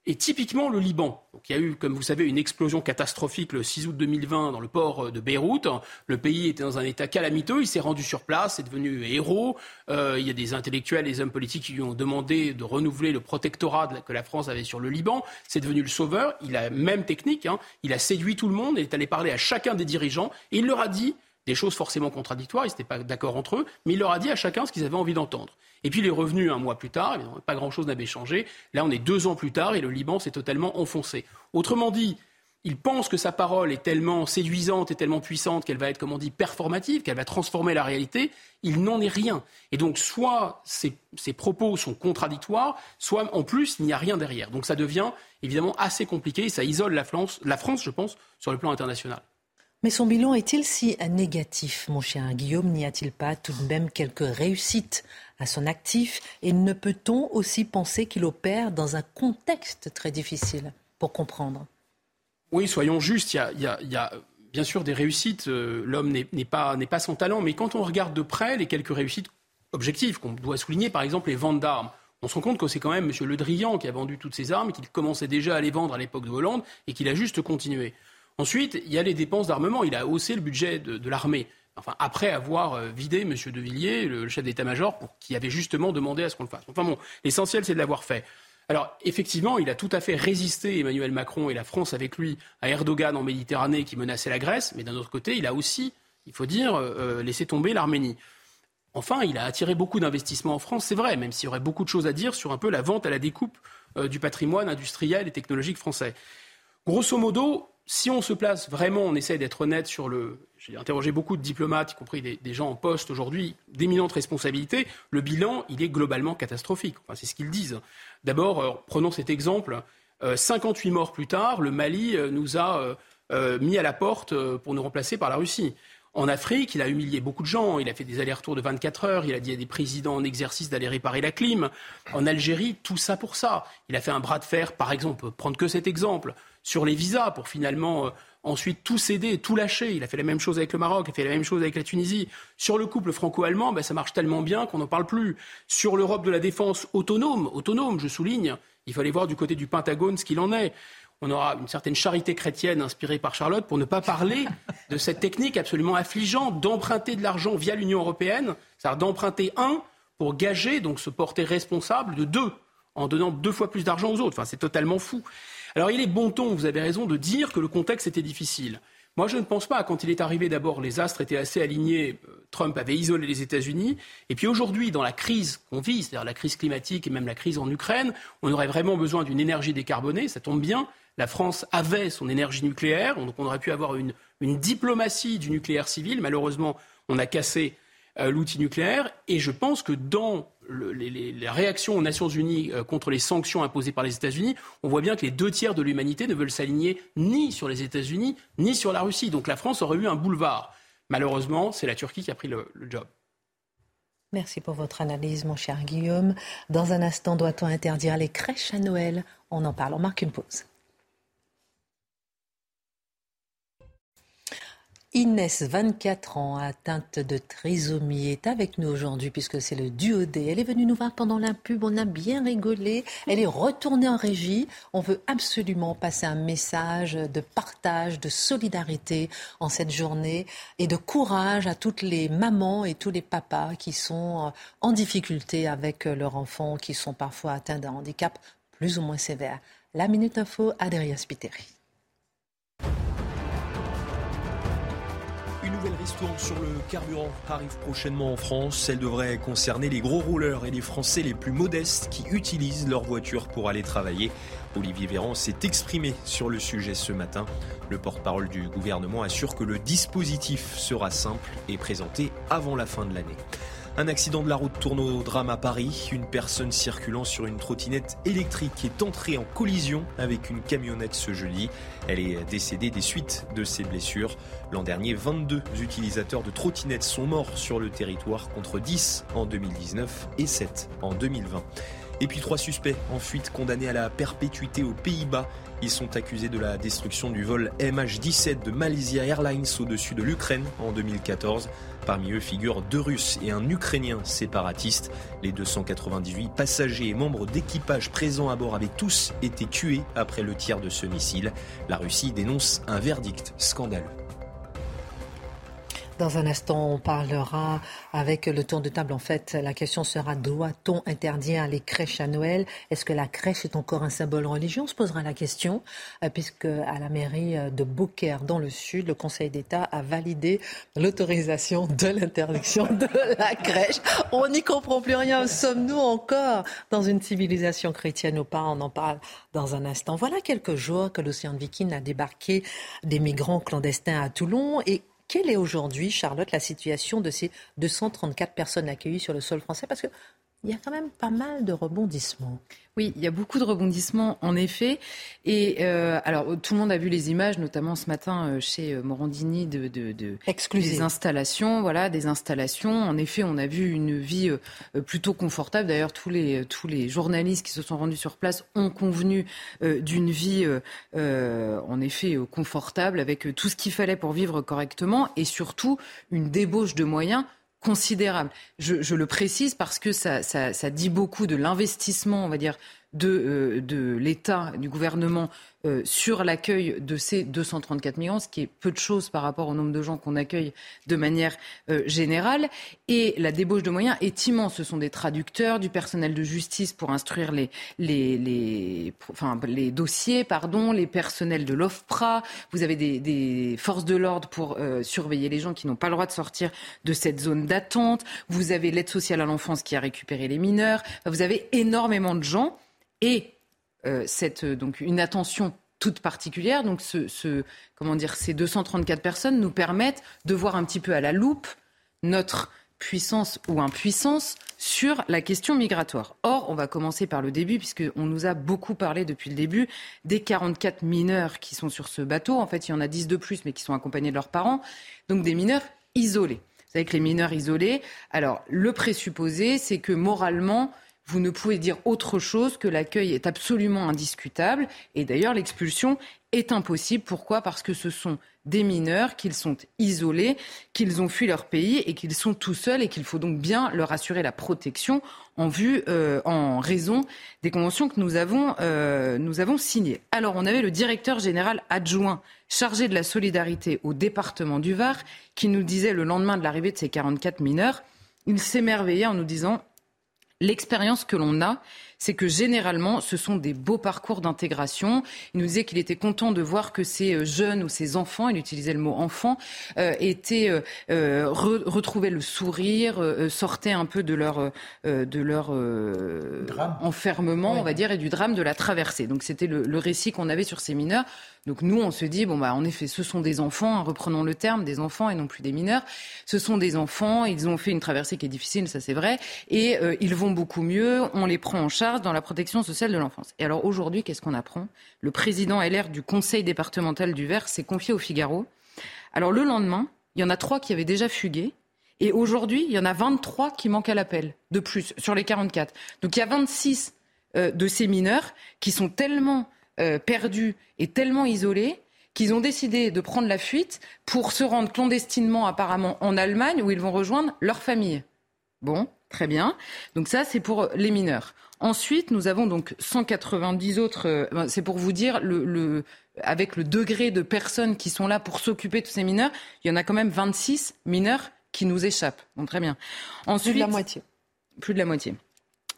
Et typiquement le Liban. Donc, il y a eu, comme vous savez, une explosion catastrophique le 6 août 2020 dans le port de Beyrouth. Le pays était dans un état calamiteux. Il s'est rendu sur place, c'est devenu héros. Euh, il y a des intellectuels, des hommes politiques qui lui ont demandé de renouveler le protectorat que la France avait sur le Liban. C'est devenu le sauveur. Il a même technique. Hein. Il a séduit tout le monde. Il est allé parler à chacun des dirigeants et il leur a dit des choses forcément contradictoires. Ils n'étaient pas d'accord entre eux, mais il leur a dit à chacun ce qu'ils avaient envie d'entendre. Et puis il est revenu un mois plus tard, pas grand-chose n'avait changé. Là, on est deux ans plus tard et le Liban s'est totalement enfoncé. Autrement dit, il pense que sa parole est tellement séduisante et tellement puissante qu'elle va être, comme on dit, performative, qu'elle va transformer la réalité. Il n'en est rien. Et donc, soit ses, propos sont contradictoires, soit en plus, il n'y a rien derrière. Donc, ça devient évidemment assez compliqué et ça isole la France, la France, je pense, sur le plan international. Mais son bilan est-il si négatif, mon cher Guillaume? N'y a-t-il pas tout de même quelques réussites à son actif Et ne peut-on aussi penser qu'il opère dans un contexte très difficile pour comprendre? Oui, soyons justes, il y a, bien sûr des réussites. Euh, l'homme n'est pas, pas sans talent, mais quand on regarde de près les quelques réussites objectives qu'on doit souligner, par exemple les ventes d'armes, on se rend compte que c'est quand même M. Le Drian qui a vendu toutes ces armes, qu'il commençait déjà à les vendre à l'époque de Hollande et qu'il a juste continué. Ensuite, il y a les dépenses d'armement. Il a haussé le budget de, l'armée. Enfin, après avoir euh, vidé M. De Villiers, le chef d'état-major, qui avait justement demandé à ce qu'on le fasse. Enfin bon, l'essentiel, c'est de l'avoir fait. Alors, effectivement, il a tout à fait résisté, Emmanuel Macron et la France avec lui, à Erdogan en Méditerranée qui menaçait la Grèce, mais d'un autre côté, il a aussi, il faut dire, euh, euh, laissé tomber l'Arménie. Enfin, il a attiré beaucoup d'investissements en France, c'est vrai, même s'il y aurait beaucoup de choses à dire sur un peu la vente à la découpe du patrimoine industriel et technologique français. Grosso modo, si on se place vraiment, on essaie d'être honnête sur le. J'ai interrogé beaucoup de diplomates, y compris des, gens en poste aujourd'hui, d'éminentes responsabilités. Le bilan, il est globalement catastrophique. Enfin, c'est ce qu'ils disent. D'abord, euh, prenons cet exemple. 58 euh, morts plus tard, le Mali euh, nous a mis à la porte pour nous remplacer par la Russie. en Afrique, il a humilié beaucoup de gens, il a fait des allers-retours de 24 heures, il a dit à des présidents en exercice d'aller réparer la clim. En Algérie, tout ça pour ça. Il a fait un bras de fer, par exemple, prendre que cet exemple, sur les visas pour finalement euh, ensuite tout céder, tout lâcher. Il a fait la même chose avec le Maroc, il a fait la même chose avec la Tunisie. Sur le couple franco-allemand, ben, ça marche tellement bien qu'on n'en parle plus. Sur l'Europe de la défense autonome, autonome, je souligne, il fallait voir du côté du Pentagone ce qu'il en est. On aura une certaine charité chrétienne inspirée par Charlotte pour ne pas parler de cette technique absolument affligeante d'emprunter de l'argent via l'Union européenne, c'est-à-dire d'emprunter un pour gager, donc se porter responsable de deux, en donnant deux fois plus d'argent aux autres. Enfin, c'est totalement fou. Alors il est bon ton, vous avez raison, de dire que le contexte était difficile. Moi, je ne pense pas. Quand il est arrivé, d'abord, les astres étaient assez alignés. Euh, Trump avait isolé les États-Unis. Et puis aujourd'hui, dans la crise qu'on vit, c'est-à-dire la crise climatique et même la crise en Ukraine, on aurait vraiment besoin d'une énergie décarbonée. Ça tombe bien. La France avait son énergie nucléaire. Donc on aurait pu avoir une, diplomatie du nucléaire civil. Malheureusement, on a cassé l'outil nucléaire. Et je pense que dans les, réactions aux Nations Unies euh, contre les sanctions imposées par les États-Unis, on voit bien que les deux tiers de l'humanité ne veulent s'aligner ni sur les États-Unis ni sur la Russie. Donc la France aurait eu un boulevard. Malheureusement, c'est la Turquie qui a pris le, le job. Merci pour votre analyse, mon cher Guillaume. Dans un instant, doit-on interdire les crèches à Noël? On en parle, on marque une pause. Inès, 24 ans, atteinte de trisomie, est avec nous aujourd'hui puisque c'est le duodé. Elle est venue nous voir pendant la pub, on a bien rigolé. Elle est retournée en régie. On veut absolument passer un message de partage, de solidarité en cette journée et de courage à toutes les mamans et tous les papas qui sont en difficulté avec leurs enfants, qui sont parfois atteints d'un handicap plus ou moins sévère. La Minute Info, Adrien Spiteri. Nouvelle ristourne sur le carburant arrive prochainement en France. Elle devrait concerner les gros rouleurs et les Français les plus modestes qui utilisent leur voiture pour aller travailler. Olivier Véran s'est exprimé sur le sujet ce matin. Le porte-parole du gouvernement assure que le dispositif sera simple et présenté avant la fin de l'année. Un accident de la route tourne au drame à Paris. Une personne circulant sur une trottinette électrique est entrée en collision avec une camionnette ce jeudi. Elle est décédée des suites de ses blessures. L'an dernier, 22 utilisateurs de trottinettes sont morts sur le territoire contre 10 en 2019 et 7 en 2020. Et puis trois suspects en fuite condamnés à la perpétuité aux Pays-Bas. Ils sont accusés de la destruction du vol MH17 de Malaysia Airlines au-dessus de l'Ukraine en 2014. Parmi eux figurent deux Russes et un Ukrainien séparatiste. Les 298 passagers et membres d'équipage présents à bord avaient tous été tués après le tir de ce missile. La Russie dénonce un verdict scandaleux. Dans un instant, on parlera avec le tour de table. En fait, la question sera doit-on interdire les crèches à Noël? Est-ce que la crèche est encore un symbole religieux? On se posera la question, euh, puisque à la mairie de Beaucaire, dans le sud, le Conseil d'État a validé l'autorisation de l'interdiction de la crèche. On n'y comprend plus rien. Sommes-nous encore dans une civilisation chrétienne ou pas? On en parle dans un instant. Voilà quelques jours que l'océan Viking a débarqué des migrants clandestins à Toulon et quelle est aujourd'hui, Charlotte, la situation de ces 234 personnes accueillies sur le sol français? Parce qu'il y a quand même pas mal de rebondissements. Oui, il y a beaucoup de rebondissements en effet. Et euh, alors tout le monde a vu les images, notamment ce matin euh, chez euh, Morandini, de, de, de des installations. Voilà, des installations. En effet, on a vu une vie plutôt confortable. D'ailleurs, tous les tous les journalistes qui se sont rendus sur place ont convenu d'une vie, en effet, confortable, avec tout ce qu'il fallait pour vivre correctement, et surtout une débauche de moyens considérable. Je, le précise parce que ça, dit beaucoup de l'investissement, on va dire, de, euh, de l'État, du gouvernement euh, sur l'accueil de ces 234 migrants, ce qui est peu de choses par rapport au nombre de gens qu'on accueille de manière euh, générale. Et la débauche de moyens est immense. Ce sont des traducteurs, du personnel de justice pour instruire les, dossiers, pardon, les personnels de l'OFPRA. Vous avez des, forces de l'ordre pour euh, surveiller les gens qui n'ont pas le droit de sortir de cette zone d'attente. Vous avez l'aide sociale à l'enfance qui a récupéré les mineurs. Vous avez énormément de gens et cette, euh, donc une attention toute particulière. Donc ce, comment dire, ces 234 personnes nous permettent de voir un petit peu à la loupe notre puissance ou impuissance sur la question migratoire. Or, on va commencer par le début, puisqu'on nous a beaucoup parlé depuis le début des 44 mineurs qui sont sur ce bateau. En fait, il y en a 10 de plus, mais qui sont accompagnés de leurs parents. Donc des mineurs isolés. Vous savez que les mineurs isolés, alors le présupposé, c'est que moralement, vous ne pouvez dire autre chose que l'accueil est absolument indiscutable. Et d'ailleurs, l'expulsion est impossible. Pourquoi? Parce que ce sont des mineurs, qu'ils sont isolés, qu'ils ont fui leur pays et qu'ils sont tout seuls et qu'il faut donc bien leur assurer la protection en vue, euh, en raison des conventions que nous avons, euh, nous avons signées. Alors, on avait le directeur général adjoint chargé de la solidarité au département du Var qui nous disait le lendemain de l'arrivée de ces 44 mineurs, il s'émerveillait en nous disant l'expérience que l'on a, c'est que généralement, ce sont des beaux parcours d'intégration. Il nous disait qu'il était content de voir que ces euh, jeunes ou ces enfants, il utilisait le mot enfant, euh, étaient euh, retrouvaient le sourire, sortaient un peu de leur de leur enfermement, on va dire, et du drame de la traversée. Donc c'était le, le récit qu'on avait sur ces mineurs. Donc nous, on se dit, bon, bah, en effet, ce sont des enfants, hein, reprenons le terme, des enfants et non plus des mineurs. Ce sont des enfants, ils ont fait une traversée qui est difficile, ça c'est vrai, et euh, ils vont beaucoup mieux, on les prend en charge dans la protection sociale de l'enfance. Et alors aujourd'hui, qu'est-ce qu'on apprend? Le président LR du conseil départemental du Var s'est confié au Figaro. Alors le lendemain, il y en a trois qui avaient déjà fugué, et aujourd'hui, il y en a 23 qui manquent à l'appel, de plus, sur les 44. Donc il y a 26 euh, de ces mineurs qui sont tellement euh, perdus et tellement isolés qu'ils ont décidé de prendre la fuite pour se rendre clandestinement apparemment en Allemagne où ils vont rejoindre leur famille. Bon, très bien. Donc ça, c'est pour les mineurs. Ensuite, nous avons donc 190 autres. Euh, ben, c'est pour vous dire le, avec le degré de personnes qui sont là pour s'occuper de ces mineurs, il y en a quand même 26 mineurs qui nous échappent. Bon, très bien. Ensuite, plus de la moitié. Plus de la moitié.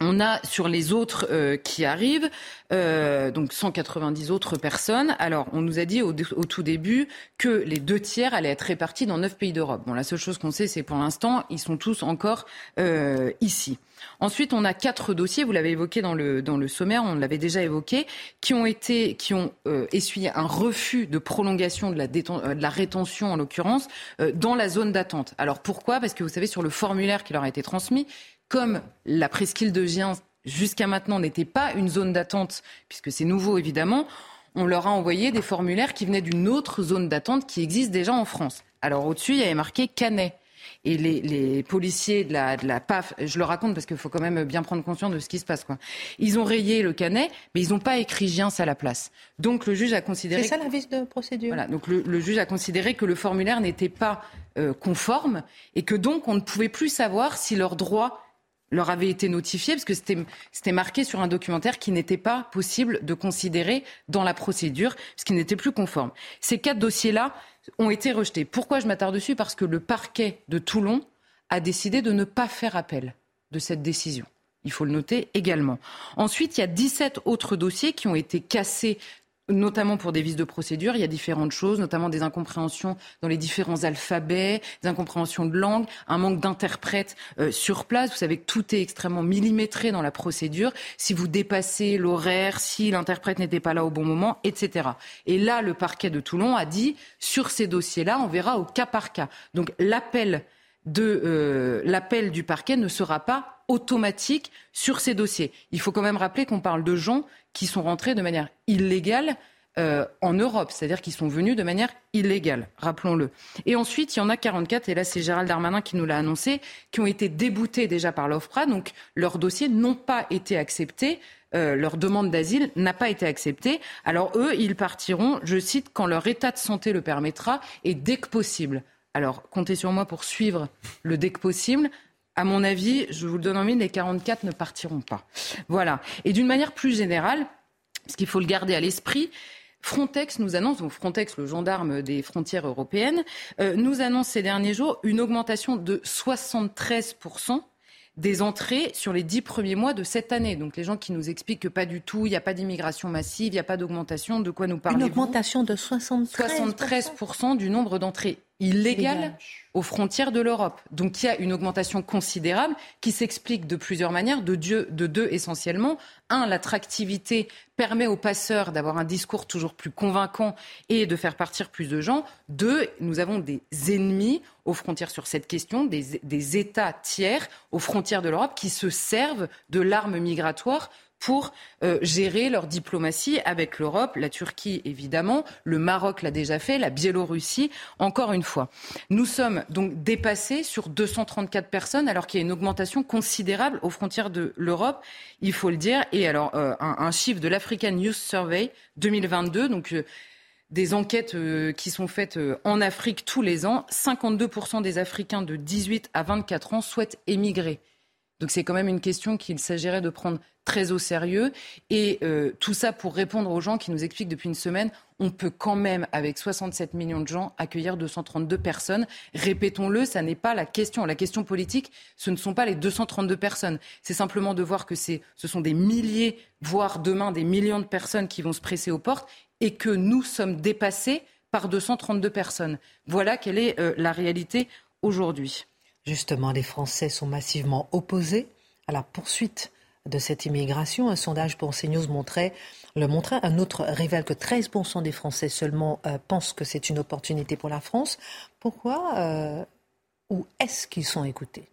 On a sur les autres euh, qui arrivent, euh, donc 190 autres personnes. Alors, on nous a dit au, tout début que les deux tiers allaient être répartis dans neuf pays d'Europe. Bon, la seule chose qu'on sait, c'est pour l'instant, ils sont tous encore euh, ici. Ensuite, on a quatre dossiers, vous l'avez évoqué dans le, dans le sommaire, on l'avait déjà évoqué, qui ont été, qui ont essuyé un refus de prolongation de la, de la rétention, en l'occurrence, dans la zone d'attente. Alors pourquoi? Parce que vous savez, sur le formulaire qui leur a été transmis, comme la presqu'île de Gien jusqu'à maintenant n'était pas une zone d'attente, puisque c'est nouveau évidemment, on leur a envoyé des formulaires qui venaient d'une autre zone d'attente qui existe déjà en France. Alors au-dessus, il y avait marqué Canet. Et les, policiers de la, de la, PAF, je le raconte parce qu'il faut quand même bien prendre conscience de ce qui se passe. Quoi. Ils ont rayé le canet, mais ils n'ont pas écrit Giens à la place. Donc le juge a considéré. C'est ça la de procédure. Voilà. Donc le, juge a considéré que le formulaire n'était pas euh, conforme et que donc on ne pouvait plus savoir si leurs droits leur avait été notifié, parce que c'était marqué sur un documentaire qui n'était pas possible de considérer dans la procédure, ce qui n'était plus conforme. Ces quatre dossiers-là ont été rejetés. Pourquoi je m'attarde dessus? Parce que le parquet de Toulon a décidé de ne pas faire appel de cette décision. Il faut le noter également. Ensuite, il y a 17 autres dossiers qui ont été cassés notamment pour des vices de procédure, il y a différentes choses, notamment des incompréhensions dans les différents alphabets, des incompréhensions de langue, un manque d'interprètes euh, sur place. Vous savez que tout est extrêmement millimétré dans la procédure. Si vous dépassez l'horaire, si l'interprète n'était pas là au bon moment, etc. Et là, le parquet de Toulon a dit, sur ces dossiers-là, on verra au cas par cas. Donc l'appel de euh, l'appel du parquet ne sera pas automatique sur ces dossiers. Il faut quand même rappeler qu'on parle de gens qui sont rentrés de manière illégale euh, en Europe, c'est-à-dire qu'ils sont venus de manière illégale, rappelons-le. Et ensuite, il y en a 44, et là c'est Gérald Darmanin qui nous l'a annoncé, qui ont été déboutés déjà par l'OFPRA, donc leurs dossiers n'ont pas été acceptés. Euh, leur demande d'asile n'a pas été acceptée. Alors eux, ils partiront, je cite, quand leur état de santé le permettra et dès que possible. Alors comptez sur moi pour suivre le dès que possible à mon avis, je vous le donne en mille, les 44 ne partiront pas. Voilà. Et d'une manière plus générale, parce qu'il faut le garder à l'esprit, Frontex nous annonce, donc Frontex, le gendarme des frontières européennes, euh, nous annonce ces derniers jours une augmentation de 73% des entrées sur les dix premiers mois de cette année. Donc les gens qui nous expliquent que pas du tout, il n'y a pas d'immigration massive, il n'y a pas d'augmentation, de quoi nous parlez-vous? Une augmentation de 73 73% du nombre d'entrées illégales aux frontières de l'Europe. Donc il y a une augmentation considérable qui s'explique de plusieurs manières, de, de deux essentiellement. Un, l'attractivité permet aux passeurs d'avoir un discours toujours plus convaincant et de faire partir plus de gens. Deux, nous avons des ennemis aux frontières sur cette question, des, des États tiers aux frontières de l'Europe qui se servent de l'arme migratoire pour euh, gérer leur diplomatie avec l'Europe, la Turquie évidemment, le Maroc l'a déjà fait, la Biélorussie, encore une fois. Nous sommes donc dépassés sur 234 personnes alors qu'il y a une augmentation considérable aux frontières de l'Europe, il faut le dire. Et alors, euh, un, chiffre de l'African Youth Survey 2022, donc euh, des enquêtes qui sont faites en Afrique tous les ans, 52% des Africains de 18 à 24 ans souhaitent émigrer. Donc c'est quand même une question qu'il s'agirait de prendre très au sérieux. Et euh, tout ça pour répondre aux gens qui nous expliquent depuis une semaine, on peut quand même, avec 67 millions de gens, accueillir 232 personnes. Répétons-le, ça n'est pas la question. La question politique, ce ne sont pas les 232 personnes. C'est simplement de voir que ce sont des milliers, voire demain des millions de personnes qui vont se presser aux portes et que nous sommes dépassés par 232 personnes. Voilà quelle est euh, la réalité aujourd'hui. Justement, les Français sont massivement opposés à la poursuite de cette immigration. Un sondage pour CNews montrait, le montrait. Un autre révèle que 13% des Français seulement euh, pensent que c'est une opportunité pour la France. Pourquoi euh, ou est-ce qu'ils sont écoutés?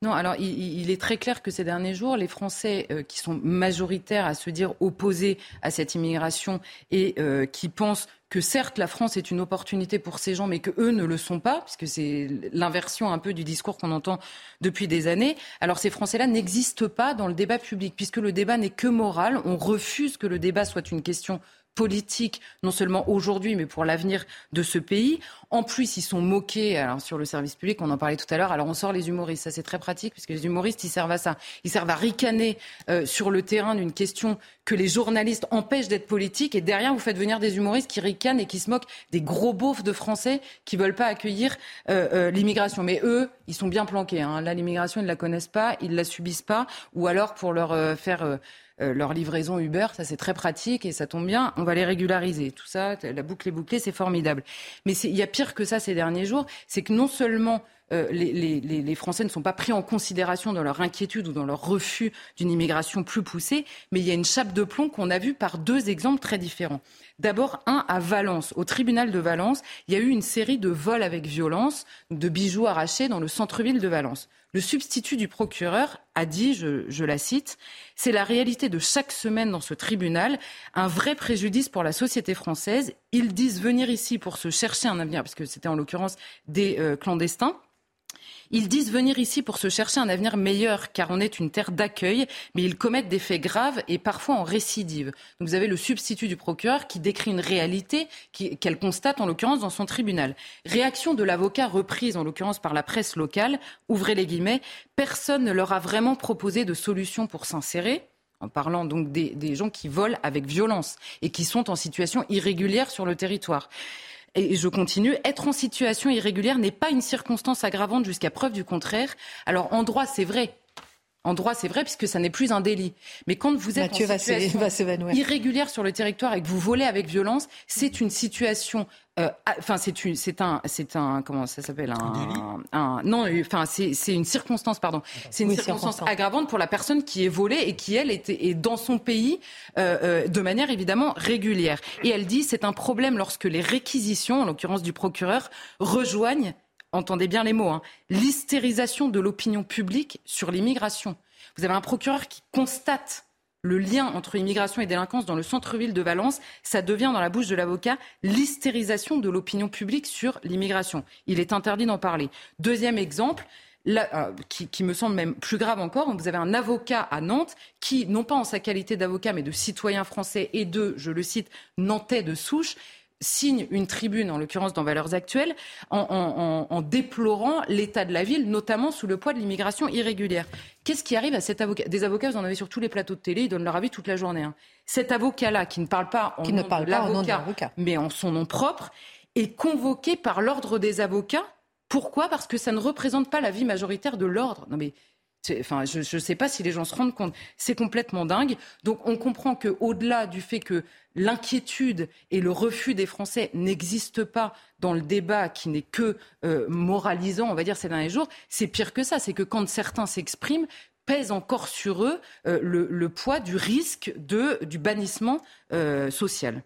Non, alors il, est très clair que ces derniers jours, les Français euh, qui sont majoritaires à se dire opposés à cette immigration et qui pensent que certes la France est une opportunité pour ces gens, mais que eux ne le sont pas, puisque c'est l'inversion un peu du discours qu'on entend depuis des années. Alors ces Français-là n'existent pas dans le débat public, puisque le débat n'est que moral. On refuse que le débat soit une question politique, non seulement aujourd'hui, mais pour l'avenir de ce pays. En plus, ils sont moqués alors, sur le service public, on en parlait tout à l'heure. Alors on sort les humoristes, ça c'est très pratique, puisque les humoristes, ils servent à ça. Ils servent à ricaner euh, sur le terrain d'une question que les journalistes empêchent d'être politique. Et derrière, vous faites venir des humoristes qui ricanent et qui se moquent des gros beaufs de Français qui veulent pas accueillir euh, euh, l'immigration. Mais eux, ils sont bien planqués. Hein. Là, l'immigration, ils ne la connaissent pas, ils ne la subissent pas. Ou alors, pour leur faire euh, leur livraison Uber, ça c'est très pratique et ça tombe bien, on va les régulariser. Tout ça, la boucle est bouclée, c'est formidable. Mais il y a pire que ça ces derniers jours, c'est que non seulement euh, les, Français ne sont pas pris en considération dans leur inquiétude ou dans leur refus d'une immigration plus poussée, mais il y a une chape de plomb qu'on a vue par deux exemples très différents. D'abord, un à Valence, au tribunal de Valence, il y a eu une série de vols avec violence, de bijoux arrachés dans le centre-ville de Valence. Le substitut du procureur a dit, je, la cite, c'est la réalité de chaque semaine dans ce tribunal, un vrai préjudice pour la société française. Ils disent venir ici pour se chercher un avenir, parce que c'était en l'occurrence des euh, clandestins. Ils disent venir ici pour se chercher un avenir meilleur, car on est une terre d'accueil, mais ils commettent des faits graves et parfois en récidive. Vous avez le substitut du procureur qui décrit une réalité qu'elle constate en l'occurrence dans son tribunal. Réaction de l'avocat reprise en l'occurrence par la presse locale, ouvrez les guillemets, personne ne leur a vraiment proposé de solution pour s'insérer en parlant donc des, gens qui volent avec violence et qui sont en situation irrégulière sur le territoire. Et je continue, être en situation irrégulière n'est pas une circonstance aggravante jusqu'à preuve du contraire. Alors en droit, c'est vrai, en droit, c'est vrai, puisque ça n'est plus un délit. Mais quand vous êtes en situation irrégulière sur le territoire et que vous volez avec violence, c'est une situation. Euh, enfin, c'est c'est un, c'est un, comment ça s'appelle un, un, non, enfin, c'est une circonstance, pardon. C'est une circonstance aggravante pour la personne qui est volée et qui elle est, est dans son pays euh, euh, de manière évidemment régulière. Et elle dit c'est un problème lorsque les réquisitions, en l'occurrence du procureur, rejoignent entendez bien les mots, hein, l'hystérisation de l'opinion publique sur l'immigration. Vous avez un procureur qui constate le lien entre immigration et délinquance dans le centre-ville de Valence, ça devient dans la bouche de l'avocat l'hystérisation de l'opinion publique sur l'immigration. Il est interdit d'en parler. Deuxième exemple, euh, qui, qui, me semble même plus grave encore, vous avez un avocat à Nantes qui, non pas en sa qualité d'avocat, mais de citoyen français et de, je le cite, nantais de souche, signe une tribune, en l'occurrence dans Valeurs Actuelles, en, déplorant l'état de la ville, notamment sous le poids de l'immigration irrégulière. Qu'est-ce qui arrive à cet avocat Des avocats, vous en avez sur tous les plateaux de télé, ils donnent leur avis toute la journée. Hein. Cet avocat-là, qui ne parle pas en nom de l'avocat, mais en son nom propre, est convoqué par l'ordre des avocats. Pourquoi? Parce que ça ne représente pas la vie majoritaire de l'ordre. Non mais Enfin, je ne sais pas si les gens se rendent compte. C'est complètement dingue. Donc, on comprend qu'au-delà du fait que l'inquiétude et le refus des Français n'existent pas dans le débat qui n'est que euh, moralisant, on va dire, ces derniers jours, c'est pire que ça. C'est que quand certains s'expriment, pèse encore sur eux euh, le, poids du risque du bannissement euh, social.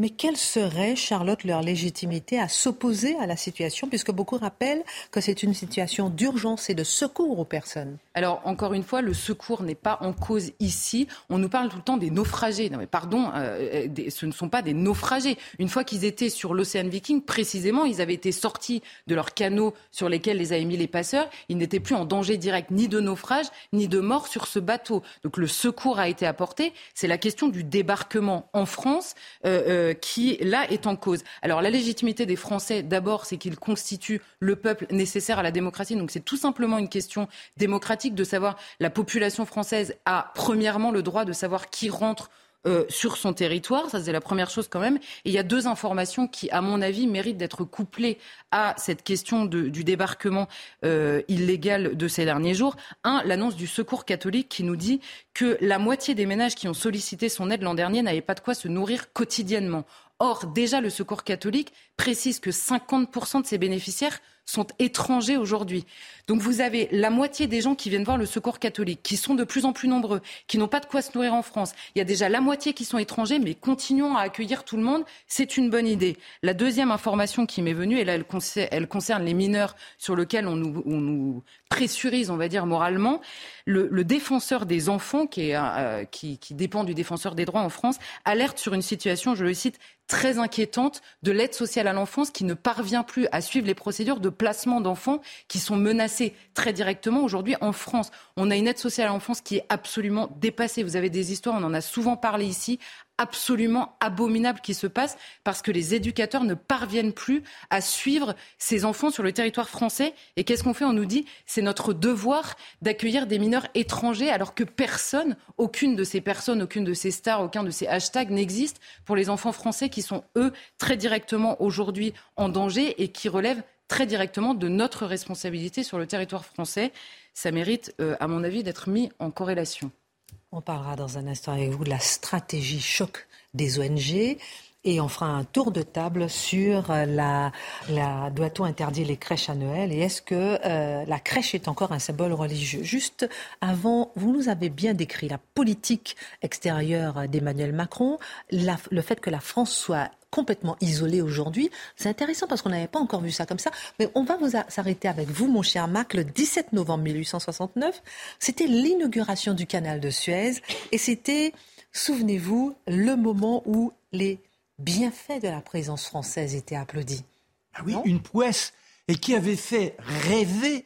Mais quelle serait, Charlotte, leur légitimité à s'opposer à la situation, puisque beaucoup rappellent que c'est une situation d'urgence et de secours aux personnes? Alors, encore une fois, le secours n'est pas en cause ici. On nous parle tout le temps des naufragés. Non, mais pardon, euh, euh, ce ne sont pas des naufragés. Une fois qu'ils étaient sur l'océan Viking, précisément, ils avaient été sortis de leurs canaux sur lesquels les avaient mis les passeurs. Ils n'étaient plus en danger direct ni de naufrage, ni de mort sur ce bateau. Donc, le secours a été apporté. C'est la question du débarquement en France. Euh, qui, là, est en cause. Alors, la légitimité des Français, d'abord, c'est qu'ils constituent le peuple nécessaire à la démocratie. Donc, c'est tout simplement une question démocratique de savoir la population française a, premièrement, le droit de savoir qui rentre euh, sur son territoire. Ça, c'est la première chose quand même. Et il y a deux informations qui, à mon avis, méritent d'être couplées à cette question du débarquement euh, illégal de ces derniers jours. Un, l'annonce du Secours catholique qui nous dit que la moitié des ménages qui ont sollicité son aide l'an dernier n'avaient pas de quoi se nourrir quotidiennement. Or, déjà, le Secours catholique précise que 50% de ses bénéficiaires sont étrangers aujourd'hui. Donc vous avez la moitié des gens qui viennent voir le secours catholique, qui sont de plus en plus nombreux, qui n'ont pas de quoi se nourrir en France. Il y a déjà la moitié qui sont étrangers, mais continuons à accueillir tout le monde. C'est une bonne idée. La deuxième information qui m'est venue, elle, concerne, les mineurs sur lesquels on nous, pressurise, on va dire, moralement. Le, défenseur des enfants, qui, euh, qui dépend du défenseur des droits en France, alerte sur une situation, je le cite, très inquiétante de l'aide sociale à l'enfance qui ne parvient plus à suivre les procédures de placement d'enfants qui sont menacés très directement aujourd'hui en France. On a une aide sociale à l'enfance qui est absolument dépassée. Vous avez des histoires, on en a souvent parlé ici, absolument abominable qui se passe parce que les éducateurs ne parviennent plus à suivre ces enfants sur le territoire français. Et qu'est-ce qu'on fait? On nous dit c'est notre devoir d'accueillir des mineurs étrangers alors que personne, aucune de ces personnes, aucune de ces stars, aucun de ces hashtags n'existe pour les enfants français qui sont eux très directement aujourd'hui en danger et qui relèvent très directement de notre responsabilité sur le territoire français. Ça mérite, euh, à mon avis, d'être mis en corrélation. On parlera dans un instant avec vous de la stratégie choc des ONG. Et on fera un tour de table sur la, la doit-on interdire les crèches à Noël et est-ce que euh, la crèche est encore un symbole religieux? Juste avant, vous nous avez bien décrit la politique extérieure d'Emmanuel Macron, le fait que la France soit complètement isolée aujourd'hui. C'est intéressant parce qu'on n'avait pas encore vu ça comme ça. Mais on va vous s'arrêter avec vous, mon cher Marc, le 17 novembre 1869. C'était l'inauguration du canal de Suez et c'était, souvenez-vous, le moment où les bienfaits de la présence française étaient applaudis. Ah oui, une prouesse et qui avait fait rêver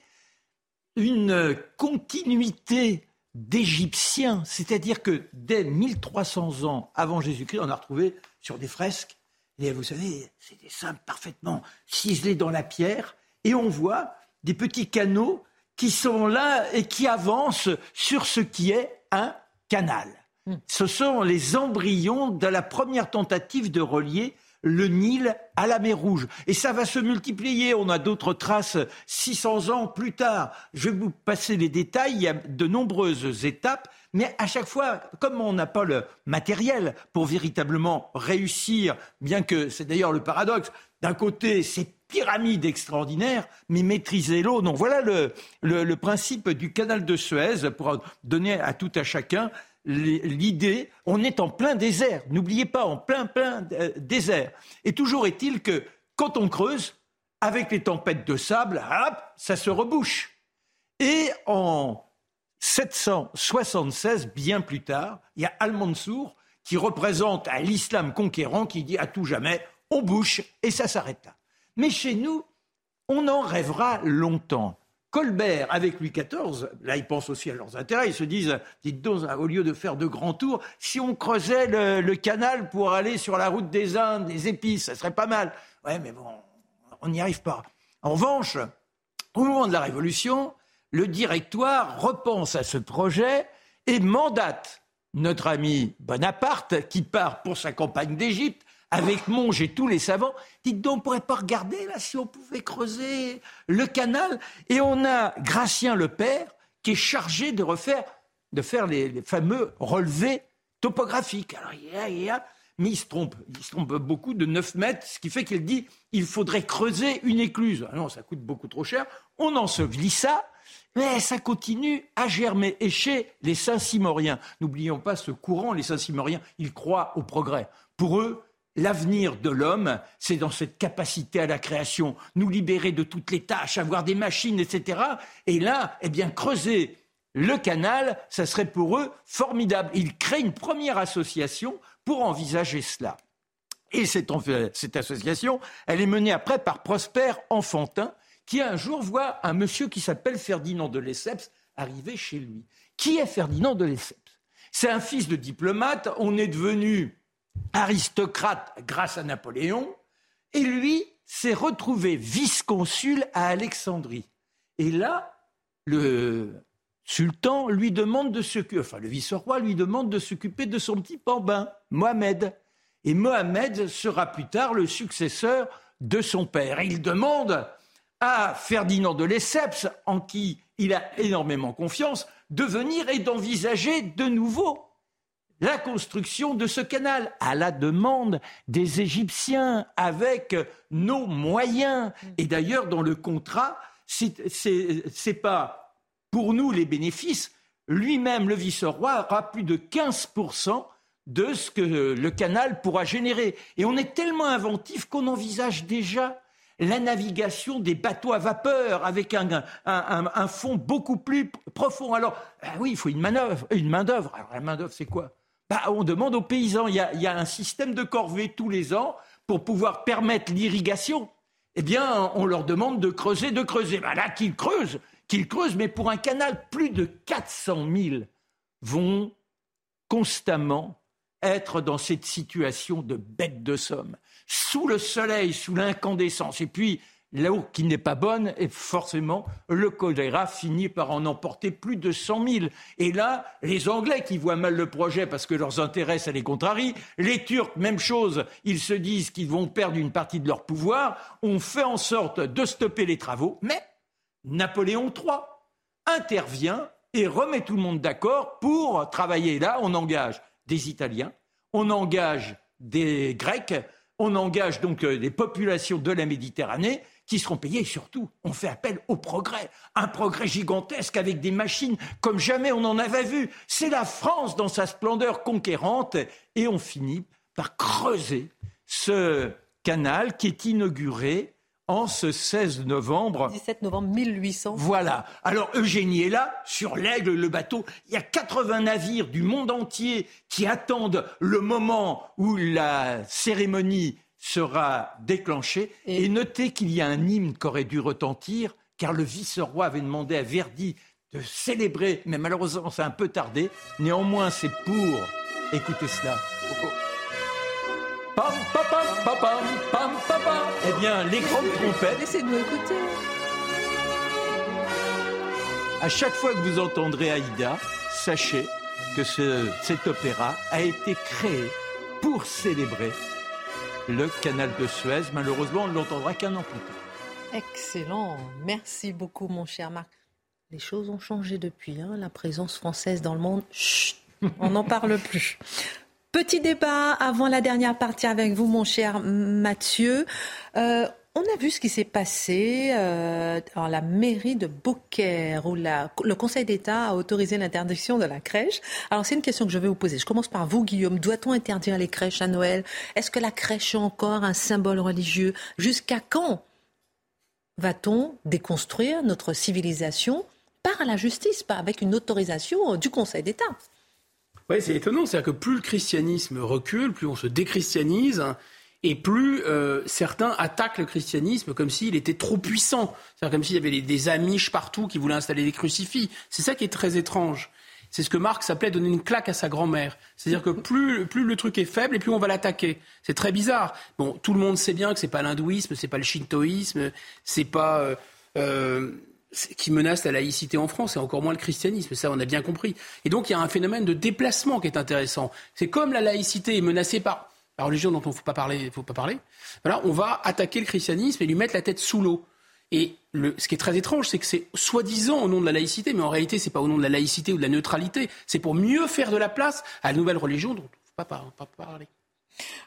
une continuité d'Égyptiens. C'est-à-dire que dès 1300 ans avant Jésus-Christ, on a retrouvé sur des fresques et vous savez, c'est des simples parfaitement ciselés dans la pierre. Et on voit des petits canaux qui sont là et qui avancent sur ce qui est un canal. Hmm. Ce sont les embryons de la première tentative de relier le Nil à la mer Rouge. Et ça va se multiplier. On a d'autres traces 600 ans plus tard. Je vais vous passer les détails. Il y a de nombreuses étapes. Mais à chaque fois, comme on n'a pas le matériel pour véritablement réussir, bien que c'est d'ailleurs le paradoxe, d'un côté, ces pyramides extraordinaires, mais maîtriser l'eau. Donc voilà le, le, principe du canal de Suez pour donner à tout à chacun l'idée, on est en plein désert. N'oubliez pas, en plein, plein euh, désert. Et toujours est-il que quand on creuse, avec les tempêtes de sable, ça se rebouche. Et en 776, bien plus tard, il y a Al-Mansour qui représente à l'islam conquérant qui dit à tout jamais, on bouche et ça s'arrête. Mais chez nous, on en rêvera longtemps. Colbert avec Louis XIV, là ils pensent aussi à leurs intérêts, ils se disent, dites donc, au lieu de faire de grands tours, si on creusait le, canal pour aller sur la route des Indes, des épices, ça serait pas mal. Ouais, mais bon, on n'y arrive pas. En revanche, au moment de la Révolution, le directoire repense à ce projet et mandate notre ami Bonaparte, qui part pour sa campagne d'Égypte, avec Monge et tous les savants. Dites donc, on ne pourrait pas regarder là si on pouvait creuser le canal. Et on a Gratien le Père, qui est chargé de refaire, de faire les, fameux relevés topographiques. Alors, il y a, mais il se trompe. Il se trompe beaucoup de 9 mètres, ce qui fait qu'il dit il faudrait creuser une écluse. Ah non, ça coûte beaucoup trop cher. On ensevelit ça mais ça continue à germer. Et chez les Saint-Simoriens, n'oublions pas ce courant, les Saint-Simoriens, ils croient au progrès. Pour eux, L'avenir de l'homme, c'est dans cette capacité à la création, nous libérer de toutes les tâches, avoir des machines, etc. Et là, eh bien, creuser le canal, ça serait pour eux formidable. Ils créent une première association pour envisager cela. Et cette, cette association, elle est menée après par Prosper Enfantin, qui un jour voit un monsieur qui s'appelle Ferdinand de Lesseps arriver chez lui. Qui est Ferdinand de Lesseps? C'est un fils de diplomate. On est devenu aristocrate grâce à Napoléon, et lui s'est retrouvé vice-consul à Alexandrie. Et là, le sultan lui demande de s'occuper, enfin le vice-roi lui demande de s'occuper de son petit pambin, Mohamed. Et Mohamed sera plus tard le successeur de son père. Et il demande à Ferdinand de Lesseps, en qui il a énormément confiance, de venir et d'envisager de nouveau la construction de ce canal à la demande des Égyptiens avec nos moyens. Et d'ailleurs, dans le contrat, c'est pas pour nous les bénéfices. Lui-même, le vice-roi, aura plus de 15% de ce que le canal pourra générer. Et on est tellement inventif qu'on envisage déjà la navigation des bateaux à vapeur avec un, fond beaucoup plus profond. Alors, ah oui, il faut une manœuvre, une main-d'œuvre. Alors, la main-d'œuvre, c'est quoi? Bah, on demande aux paysans. Il y, a, un système de corvée tous les ans pour pouvoir permettre l'irrigation. Eh bien, on leur demande de creuser, de creuser. Bah, là, qu'ils creusent, qu'ils creusent, mais pour un canal, plus de 400 000 vont constamment être dans cette situation de bête de somme, sous le soleil, sous l'incandescence. Et puis, l'eau qui n'est pas bonne, et forcément, le choléra finit par en emporter plus de 100 000. Et là, les Anglais qui voient mal le projet parce que leurs intérêts, ça les contrarie, les Turcs, même chose, ils se disent qu'ils vont perdre une partie de leur pouvoir, on fait en sorte de stopper les travaux, mais Napoléon III intervient et remet tout le monde d'accord pour travailler. Là, on engage des Italiens, on engage des Grecs, on engage donc les euh, populations de la Méditerranée qui seront payés. Et surtout, on fait appel au progrès. Un progrès gigantesque avec des machines comme jamais on en avait vu. C'est la France dans sa splendeur conquérante. Et on finit par creuser ce canal qui est inauguré en ce 16 novembre. 17 novembre 1800. Voilà. Alors Eugénie est là, sur l'aigle, le bateau. Il y a 80 navires du monde entier qui attendent le moment où la cérémonie sera déclenché. Et, notez qu'il y a un hymne qui aurait dû retentir, car le vice-roi avait demandé à Verdi de célébrer, mais malheureusement ça a un peu tardé. Néanmoins, c'est pour. Écoutez cela. Pam, pam, pam, pam, pam, pam, pam. Eh bien, les grandes trompettes. Écouter. À chaque fois que vous entendrez Aïda, sachez que ce, cet opéra a été créé pour célébrer le canal de Suez. Malheureusement, on ne l'entendra qu'un an plus tard. Excellent. Merci beaucoup, mon cher Marc. Les choses ont changé depuis. Hein. La présence française dans le monde, on n'en parle plus. Petit débat avant la dernière partie avec vous, mon cher Mathieu. Euh, on a vu ce qui s'est passé euh, dans la mairie de Beaucaire, où le Conseil d'État a autorisé l'interdiction de la crèche. Alors c'est une question que je vais vous poser. Je commence par vous, Guillaume. Doit-on interdire les crèches à Noël? Est-ce que la crèche est encore un symbole religieux? Jusqu'à quand va-t-on déconstruire notre civilisation par la justice, pas avec une autorisation du Conseil d'État? Oui, c'est étonnant. C'est-à-dire que plus le christianisme recule, plus on se déchristianise et plus euh, certains attaquent le christianisme comme s'il était trop puissant. C'est-à-dire comme s'il y avait des amiches partout qui voulaient installer des crucifix. C'est ça qui est très étrange. C'est ce que Marx appelait donner une claque à sa grand-mère. C'est-à-dire que plus, plus le truc est faible et plus on va l'attaquer. C'est très bizarre. Bon, tout le monde sait bien que c'est pas l'hindouisme, c'est pas le shintoïsme, c'est pas euh, euh, qui menace la laïcité en France, et encore moins le christianisme. Ça, on a bien compris. Et donc, il y a un phénomène de déplacement qui est intéressant. C'est comme la laïcité est menacée par la religion dont on ne faut pas parler, faut pas parler. Voilà, on va attaquer le christianisme et lui mettre la tête sous l'eau. Et le, ce qui est très étrange, c'est que c'est soi-disant au nom de la laïcité, mais en réalité, c'est pas au nom de la laïcité ou de la neutralité. C'est pour mieux faire de la place à la nouvelle religion dont il ne faut pas, parler.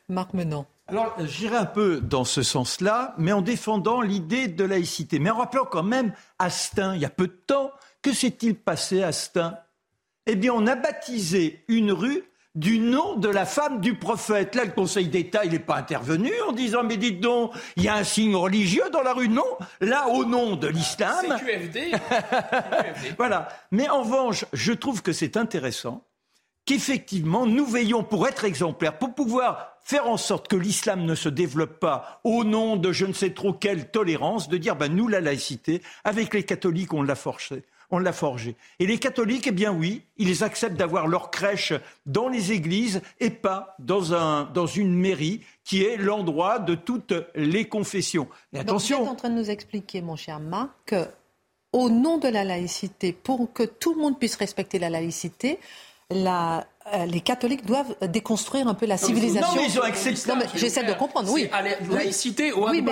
Marc Menon. Alors, j'irai un peu dans ce sens-là, mais en défendant l'idée de laïcité. Mais en rappelant quand même Astin, il y a peu de temps, que s'est-il passé à Astin? Eh bien, on a baptisé une rue du nom de la femme du prophète. Là, le Conseil d'État, il n'est pas intervenu en disant, mais dites donc, il y a un signe religieux dans la rue. Non, là, au nom de l'islam. QFD. voilà. Mais en revanche, je trouve que c'est intéressant qu'effectivement, nous veillons pour être exemplaires, pour pouvoir faire en sorte que l'islam ne se développe pas au nom de je ne sais trop quelle tolérance, de dire, ben, nous, la laïcité, avec les catholiques, on l'a forcé on l'a forgé. Et les catholiques, eh bien oui, ils acceptent d'avoir leur crèche dans les églises et pas dans, un, dans une mairie qui est l'endroit de toutes les confessions. Mais attention. vous êtes en train de nous expliquer, mon cher Marc, que au nom de la laïcité, pour que tout le monde puisse respecter la laïcité, la, euh, les catholiques doivent déconstruire un peu la civilisation. Non, mais ils ont accepté. J'essaie de comprendre, oui. laïcité au oui,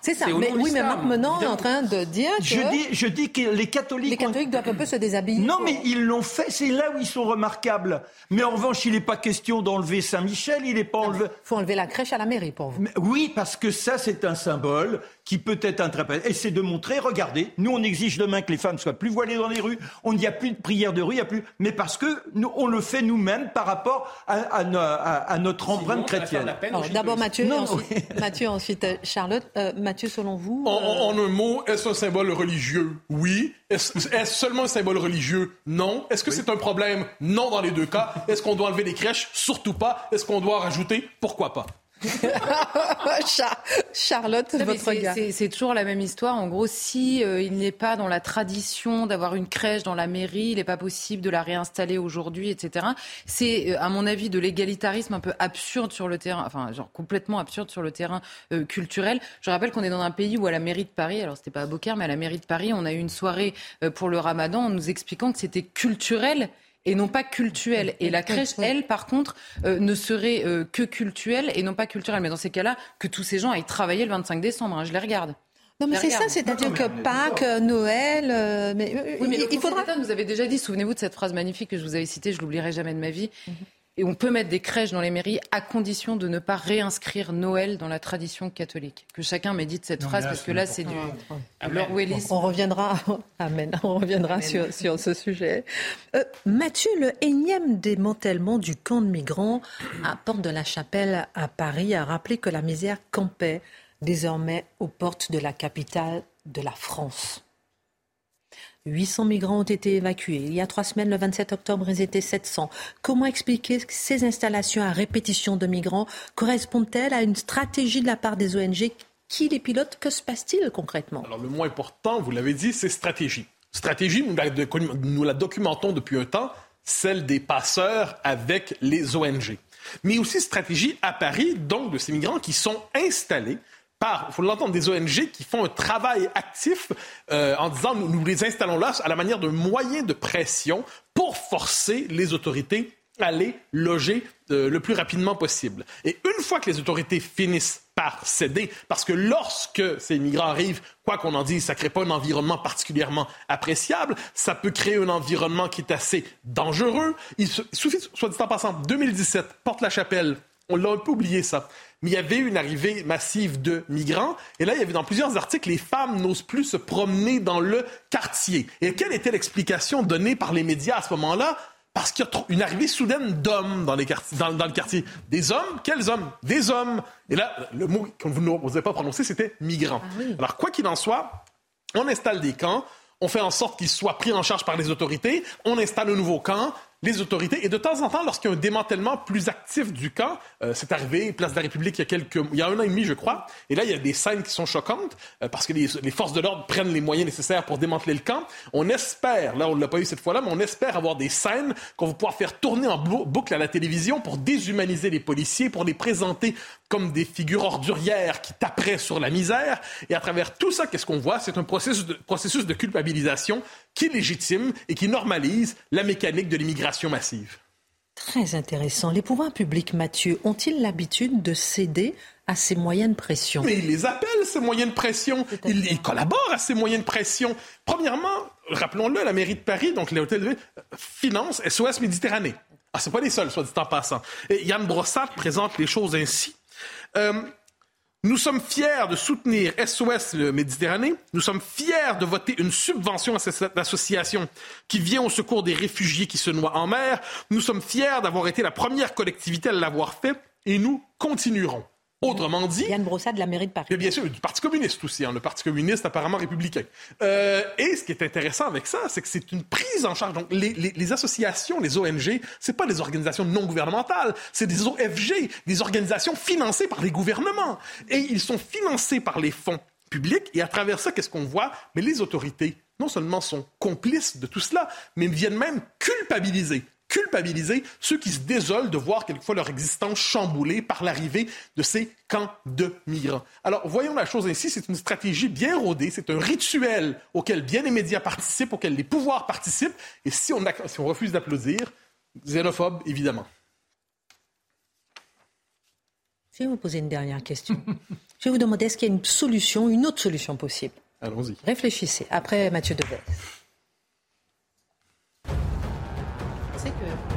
C'est ça. Mais, oui, mais Marc est en train de dire que... Je dis, je dis que les catholiques... Les catholiques doivent un peu se déshabiller. Non, mais ils l'ont fait. C'est là où ils sont remarquables. Mais en revanche, il n'est pas question d'enlever Saint-Michel. Il n'est pas enlevé... Il faut enlever la crèche à la mairie, pour vous. oui, parce que ça, c'est un symbole qui peut être interprété. Et c'est de montrer, regardez, nous, on exige demain que les femmes soient plus voilées dans les rues. On n'y a plus de prière de rue, il n'y a plus... Mais parce que nous, on le fait nous-mêmes par rapport à, notre empreinte chrétienne. D'abord Mathieu, ensuite, Mathieu, ensuite euh, Charlotte. Euh, Mathieu, selon vous en, euh, un mot, est-ce un symbole religieux? Oui. Est-ce seulement un symbole religieux? Non. Est-ce que c'est un problème? Non dans les deux cas. Est-ce qu'on doit enlever les crèches? Surtout pas. Est-ce qu'on doit rajouter? Pourquoi pas? Charlotte, votre regard. C'est toujours la même histoire. En gros, si euh, il n'est pas dans la tradition d'avoir une crèche dans la mairie, il n'est pas possible de la réinstaller aujourd'hui, etc. C'est, euh, à mon avis, de l'égalitarisme un peu absurde sur le terrain, enfin, genre complètement absurde sur le terrain euh, culturel. Je rappelle qu'on est dans un pays où à la mairie de Paris, alors c'était pas à Beaucaire, mais à la mairie de Paris, on a eu une soirée pour le Ramadan en nous expliquant que c'était culturel et non pas cultuelle. Et la crèche, elle, par contre, euh, ne serait euh, que culturelle et non pas culturelle. Mais dans ces cas-là, que tous ces gens aillent travailler le 25 décembre. Hein, je les regarde. Non, mais c'est ça, c'est-à-dire que Pâques, Noël, euh, mais, oui, mais il faudra. Nous avait déjà dit, souvenez-vous de cette phrase magnifique que je vous avais citée, je l'oublierai jamais de ma vie. Mhm. Et on peut mettre des crèches dans les mairies à condition de ne pas réinscrire Noël dans la tradition catholique. Que chacun médite cette phrase parce que là, c'est du On reviendra, Amen. On reviendra Sur, sur, ce sujet. Euh, Mathieu, le énième démantèlement du camp de migrants à Porte de la Chapelle à Paris a rappelé que la misère campait désormais aux portes de la capitale de la France. 800 migrants ont été évacués. Il y a trois semaines, le 27 octobre, ils étaient 700. Comment expliquer que ces installations à répétition de migrants correspondent-elles à une stratégie de la part des ONG Qui les pilote? Que se passe-t-il concrètement? Alors le moins important, vous l'avez dit, c'est stratégie. Stratégie, nous la, nous la documentons depuis un temps, celle des passeurs avec les ONG. Mais aussi stratégie à Paris, donc de ces migrants qui sont installés par, il faut l'entendre, des ONG qui font un travail actif euh, en disant nous, nous les installons là à la manière d'un moyen de pression pour forcer les autorités à les loger euh, le plus rapidement possible. Et une fois que les autorités finissent par céder, parce que lorsque ces migrants arrivent, quoi qu'on en dise, ça ne crée pas un environnement particulièrement appréciable, ça peut créer un environnement qui est assez dangereux. Il suffit, soit dit en passant, 2017, Porte-la-Chapelle, on l'a un peu oublié ça mais il y avait une arrivée massive de migrants. Et là, il y avait dans plusieurs articles, les femmes n'osent plus se promener dans le quartier. Et quelle était l'explication donnée par les médias à ce moment-là? Parce qu'il y a une arrivée soudaine d'hommes dans, dans, le quartier. Des hommes? Quels hommes? Des hommes. Et là, le mot que vous n'osez pas prononcer, c'était migrants. Ah Alors, quoi qu'il en soit, on installe des camps, on fait en sorte qu'ils soient pris en charge par les autorités, on installe un nouveau camp, les autorités. Et de temps en temps, lorsqu'il y a un démantèlement plus actif du camp, euh, c'est arrivé, Place de la République, il y a quelques, il y a un an et demi, je crois. Et là, il y a des scènes qui sont choquantes euh, parce que les, forces de l'ordre prennent les moyens nécessaires pour démanteler le camp. On espère, là, on ne l'a pas eu cette fois-là, mais on espère avoir des scènes qu'on va pouvoir faire tourner en boucle à la télévision pour déshumaniser les policiers, pour les présenter comme des figures ordurières qui taperaient sur la misère. Et à travers tout ça, qu'est-ce qu'on voit? C'est un processus de, processus de culpabilisation qui légitime et qui normalise la mécanique de l'immigration massive. Très intéressant. Les pouvoirs publics, Mathieu, ont-ils l'habitude de céder à ces moyens de pression Mais ils les appellent, ces moyens de pression. Ils, collaborent à ces moyens de pression. Premièrement, rappelons-le, la mairie de Paris, donc les hôtels de finance SOS Méditerranée. Ah, c'est pas les seuls, soit dit en passant. Et Yann Brossard présente les choses ainsi. Euh, Nous sommes fiers de soutenir SOS Méditerranée. Nous sommes fiers de voter une subvention à cette association qui vient au secours des réfugiés qui se noient en mer. Nous sommes fiers d'avoir été la première collectivité à l'avoir fait et nous continuerons. Autrement dit. Yann Brossat de la mairie de Paris. bien sûr, du Parti communiste aussi, hein, le Parti communiste apparemment républicain. Euh, et ce qui est intéressant avec ça, c'est que c'est une prise en charge. Donc, les, les, les associations, les ONG, c'est pas des organisations non gouvernementales, c'est des OFG, des organisations financées par les gouvernements. Et ils sont financés par les fonds publics. Et à travers ça, qu'est-ce qu'on voit? Mais les autorités, non seulement sont complices de tout cela, mais viennent même culpabiliser culpabiliser ceux qui se désolent de voir quelquefois leur existence chamboulée par l'arrivée de ces camps de migrants. Alors, voyons la chose ainsi, c'est une stratégie bien rodée, c'est un rituel auquel bien les médias participent, auquel les pouvoirs participent, et si on, si on refuse d'applaudir, xénophobe, évidemment. Je vais vous poser une dernière question. Je vais vous demander, est-ce qu'il y a une solution, une autre solution possible? Allons-y. Réfléchissez. Après Mathieu Devet.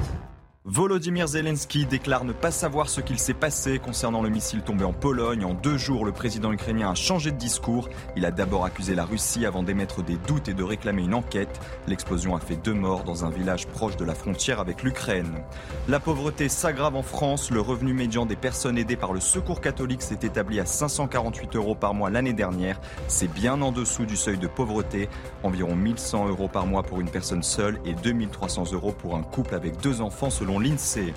Volodymyr Zelensky déclare ne pas savoir ce qu'il s'est passé concernant le missile tombé en Pologne. En deux jours, le président ukrainien a changé de discours. Il a d'abord accusé la Russie avant d'émettre des doutes et de réclamer une enquête. L'explosion a fait deux morts dans un village proche de la frontière avec l'Ukraine. La pauvreté s'aggrave en France. Le revenu médian des personnes aidées par le Secours catholique s'est établi à 548 euros par mois l'année dernière. C'est bien en dessous du seuil de pauvreté. Environ 1100 euros par mois pour une personne seule et 2300 euros pour un couple avec deux enfants selon l'INSEE.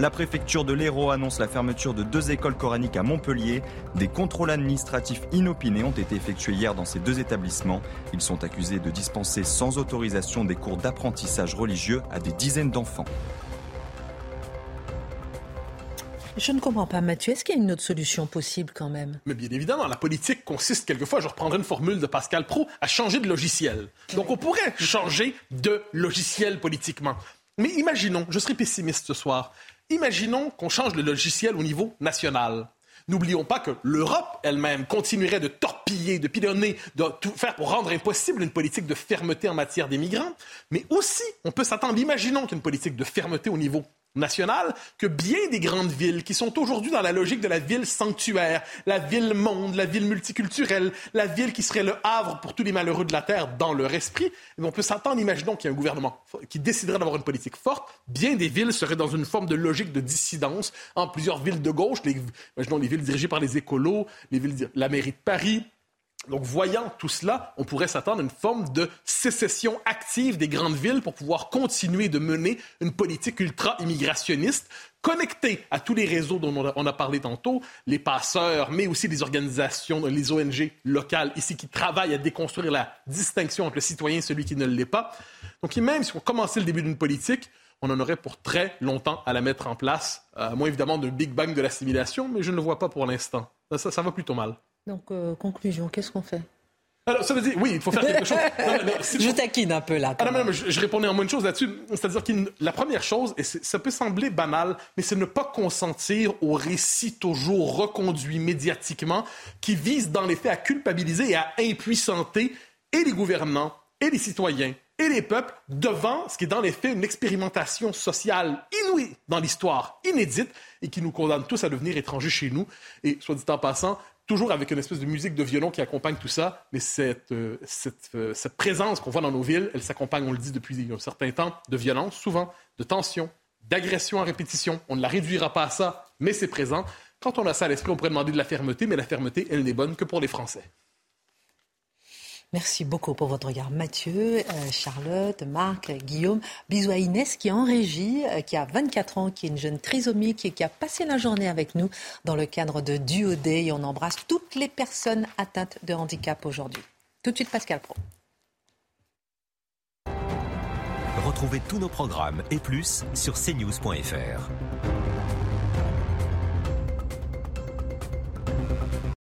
La préfecture de l'Hérault annonce la fermeture de deux écoles coraniques à Montpellier. Des contrôles administratifs inopinés ont été effectués hier dans ces deux établissements. Ils sont accusés de dispenser sans autorisation des cours d'apprentissage religieux à des dizaines d'enfants. Je ne comprends pas, Mathieu. Est-ce qu'il y a une autre solution possible quand même? Mais bien évidemment, la politique consiste quelquefois, je reprendrai une formule de Pascal Pro, à changer de logiciel. Donc on pourrait changer de logiciel politiquement. Mais imaginons, je serai pessimiste ce soir, imaginons qu'on change le logiciel au niveau national. N'oublions pas que l'Europe elle-même continuerait de torpiller, de pilonner, de tout faire pour rendre impossible une politique de fermeté en matière des migrants. Mais aussi, on peut s'attendre, imaginons qu'une politique de fermeté au niveau nationale que bien des grandes villes qui sont aujourd'hui dans la logique de la ville sanctuaire, la ville monde, la ville multiculturelle, la ville qui serait le havre pour tous les malheureux de la Terre dans leur esprit, eh on peut s'attendre, imaginons qu'il y a un gouvernement qui déciderait d'avoir une politique forte, bien des villes seraient dans une forme de logique de dissidence en plusieurs villes de gauche, les, imaginons les villes dirigées par les écolos, les villes, la mairie de Paris, donc, voyant tout cela, on pourrait s'attendre à une forme de sécession active des grandes villes pour pouvoir continuer de mener une politique ultra-immigrationniste connectée à tous les réseaux dont on a, parlé tantôt, les passeurs, mais aussi les organisations, les ONG locales ici qui travaillent à déconstruire la distinction entre le citoyen et celui qui ne l'est pas. Donc, même si on commençait le début d'une politique, on en aurait pour très longtemps à la mettre en place, à moins évidemment d'un Big Bang de l'assimilation, mais je ne le vois pas pour l'instant. ça va plutôt mal. Donc, euh, conclusion, qu'est-ce qu'on fait? Alors, ça veut dire, oui, il faut faire quelque chose. je taquine un peu là. Ah, non, je, je, répondais en moins de choses là-dessus. C'est-à-dire que la première chose, et ça peut sembler banal, mais c'est ne pas consentir au récit toujours reconduit médiatiquement qui vise dans les faits à culpabiliser et à impuissanter et les gouvernants et les citoyens et les peuples devant ce qui est dans les faits une expérimentation sociale inouïe dans l'histoire, inédite, et qui nous condamne tous à devenir étrangers chez nous. Et soit dit en passant, toujours avec une espèce de musique de violon qui accompagne tout ça, mais cette, euh, euh, cette, présence qu'on voit dans nos villes, elle s'accompagne, on le dit depuis un certain temps, de violence souvent, de tension, d'agression à répétition. On ne la réduira pas à ça, mais c'est présent. Quand on a ça à l'esprit, on pourrait demander de la fermeté, mais la fermeté, elle n'est bonne que pour les Français. Merci beaucoup pour votre regard. Mathieu, euh, Charlotte, Marc, Guillaume. Bisous à Inès qui est en régie, euh, qui a 24 ans, qui est une jeune trisomique et qui a passé la journée avec nous dans le cadre de Duo. Et on embrasse toutes les personnes atteintes de handicap aujourd'hui. Tout de suite, Pascal Pro. Retrouvez tous nos programmes et plus sur cnews.fr.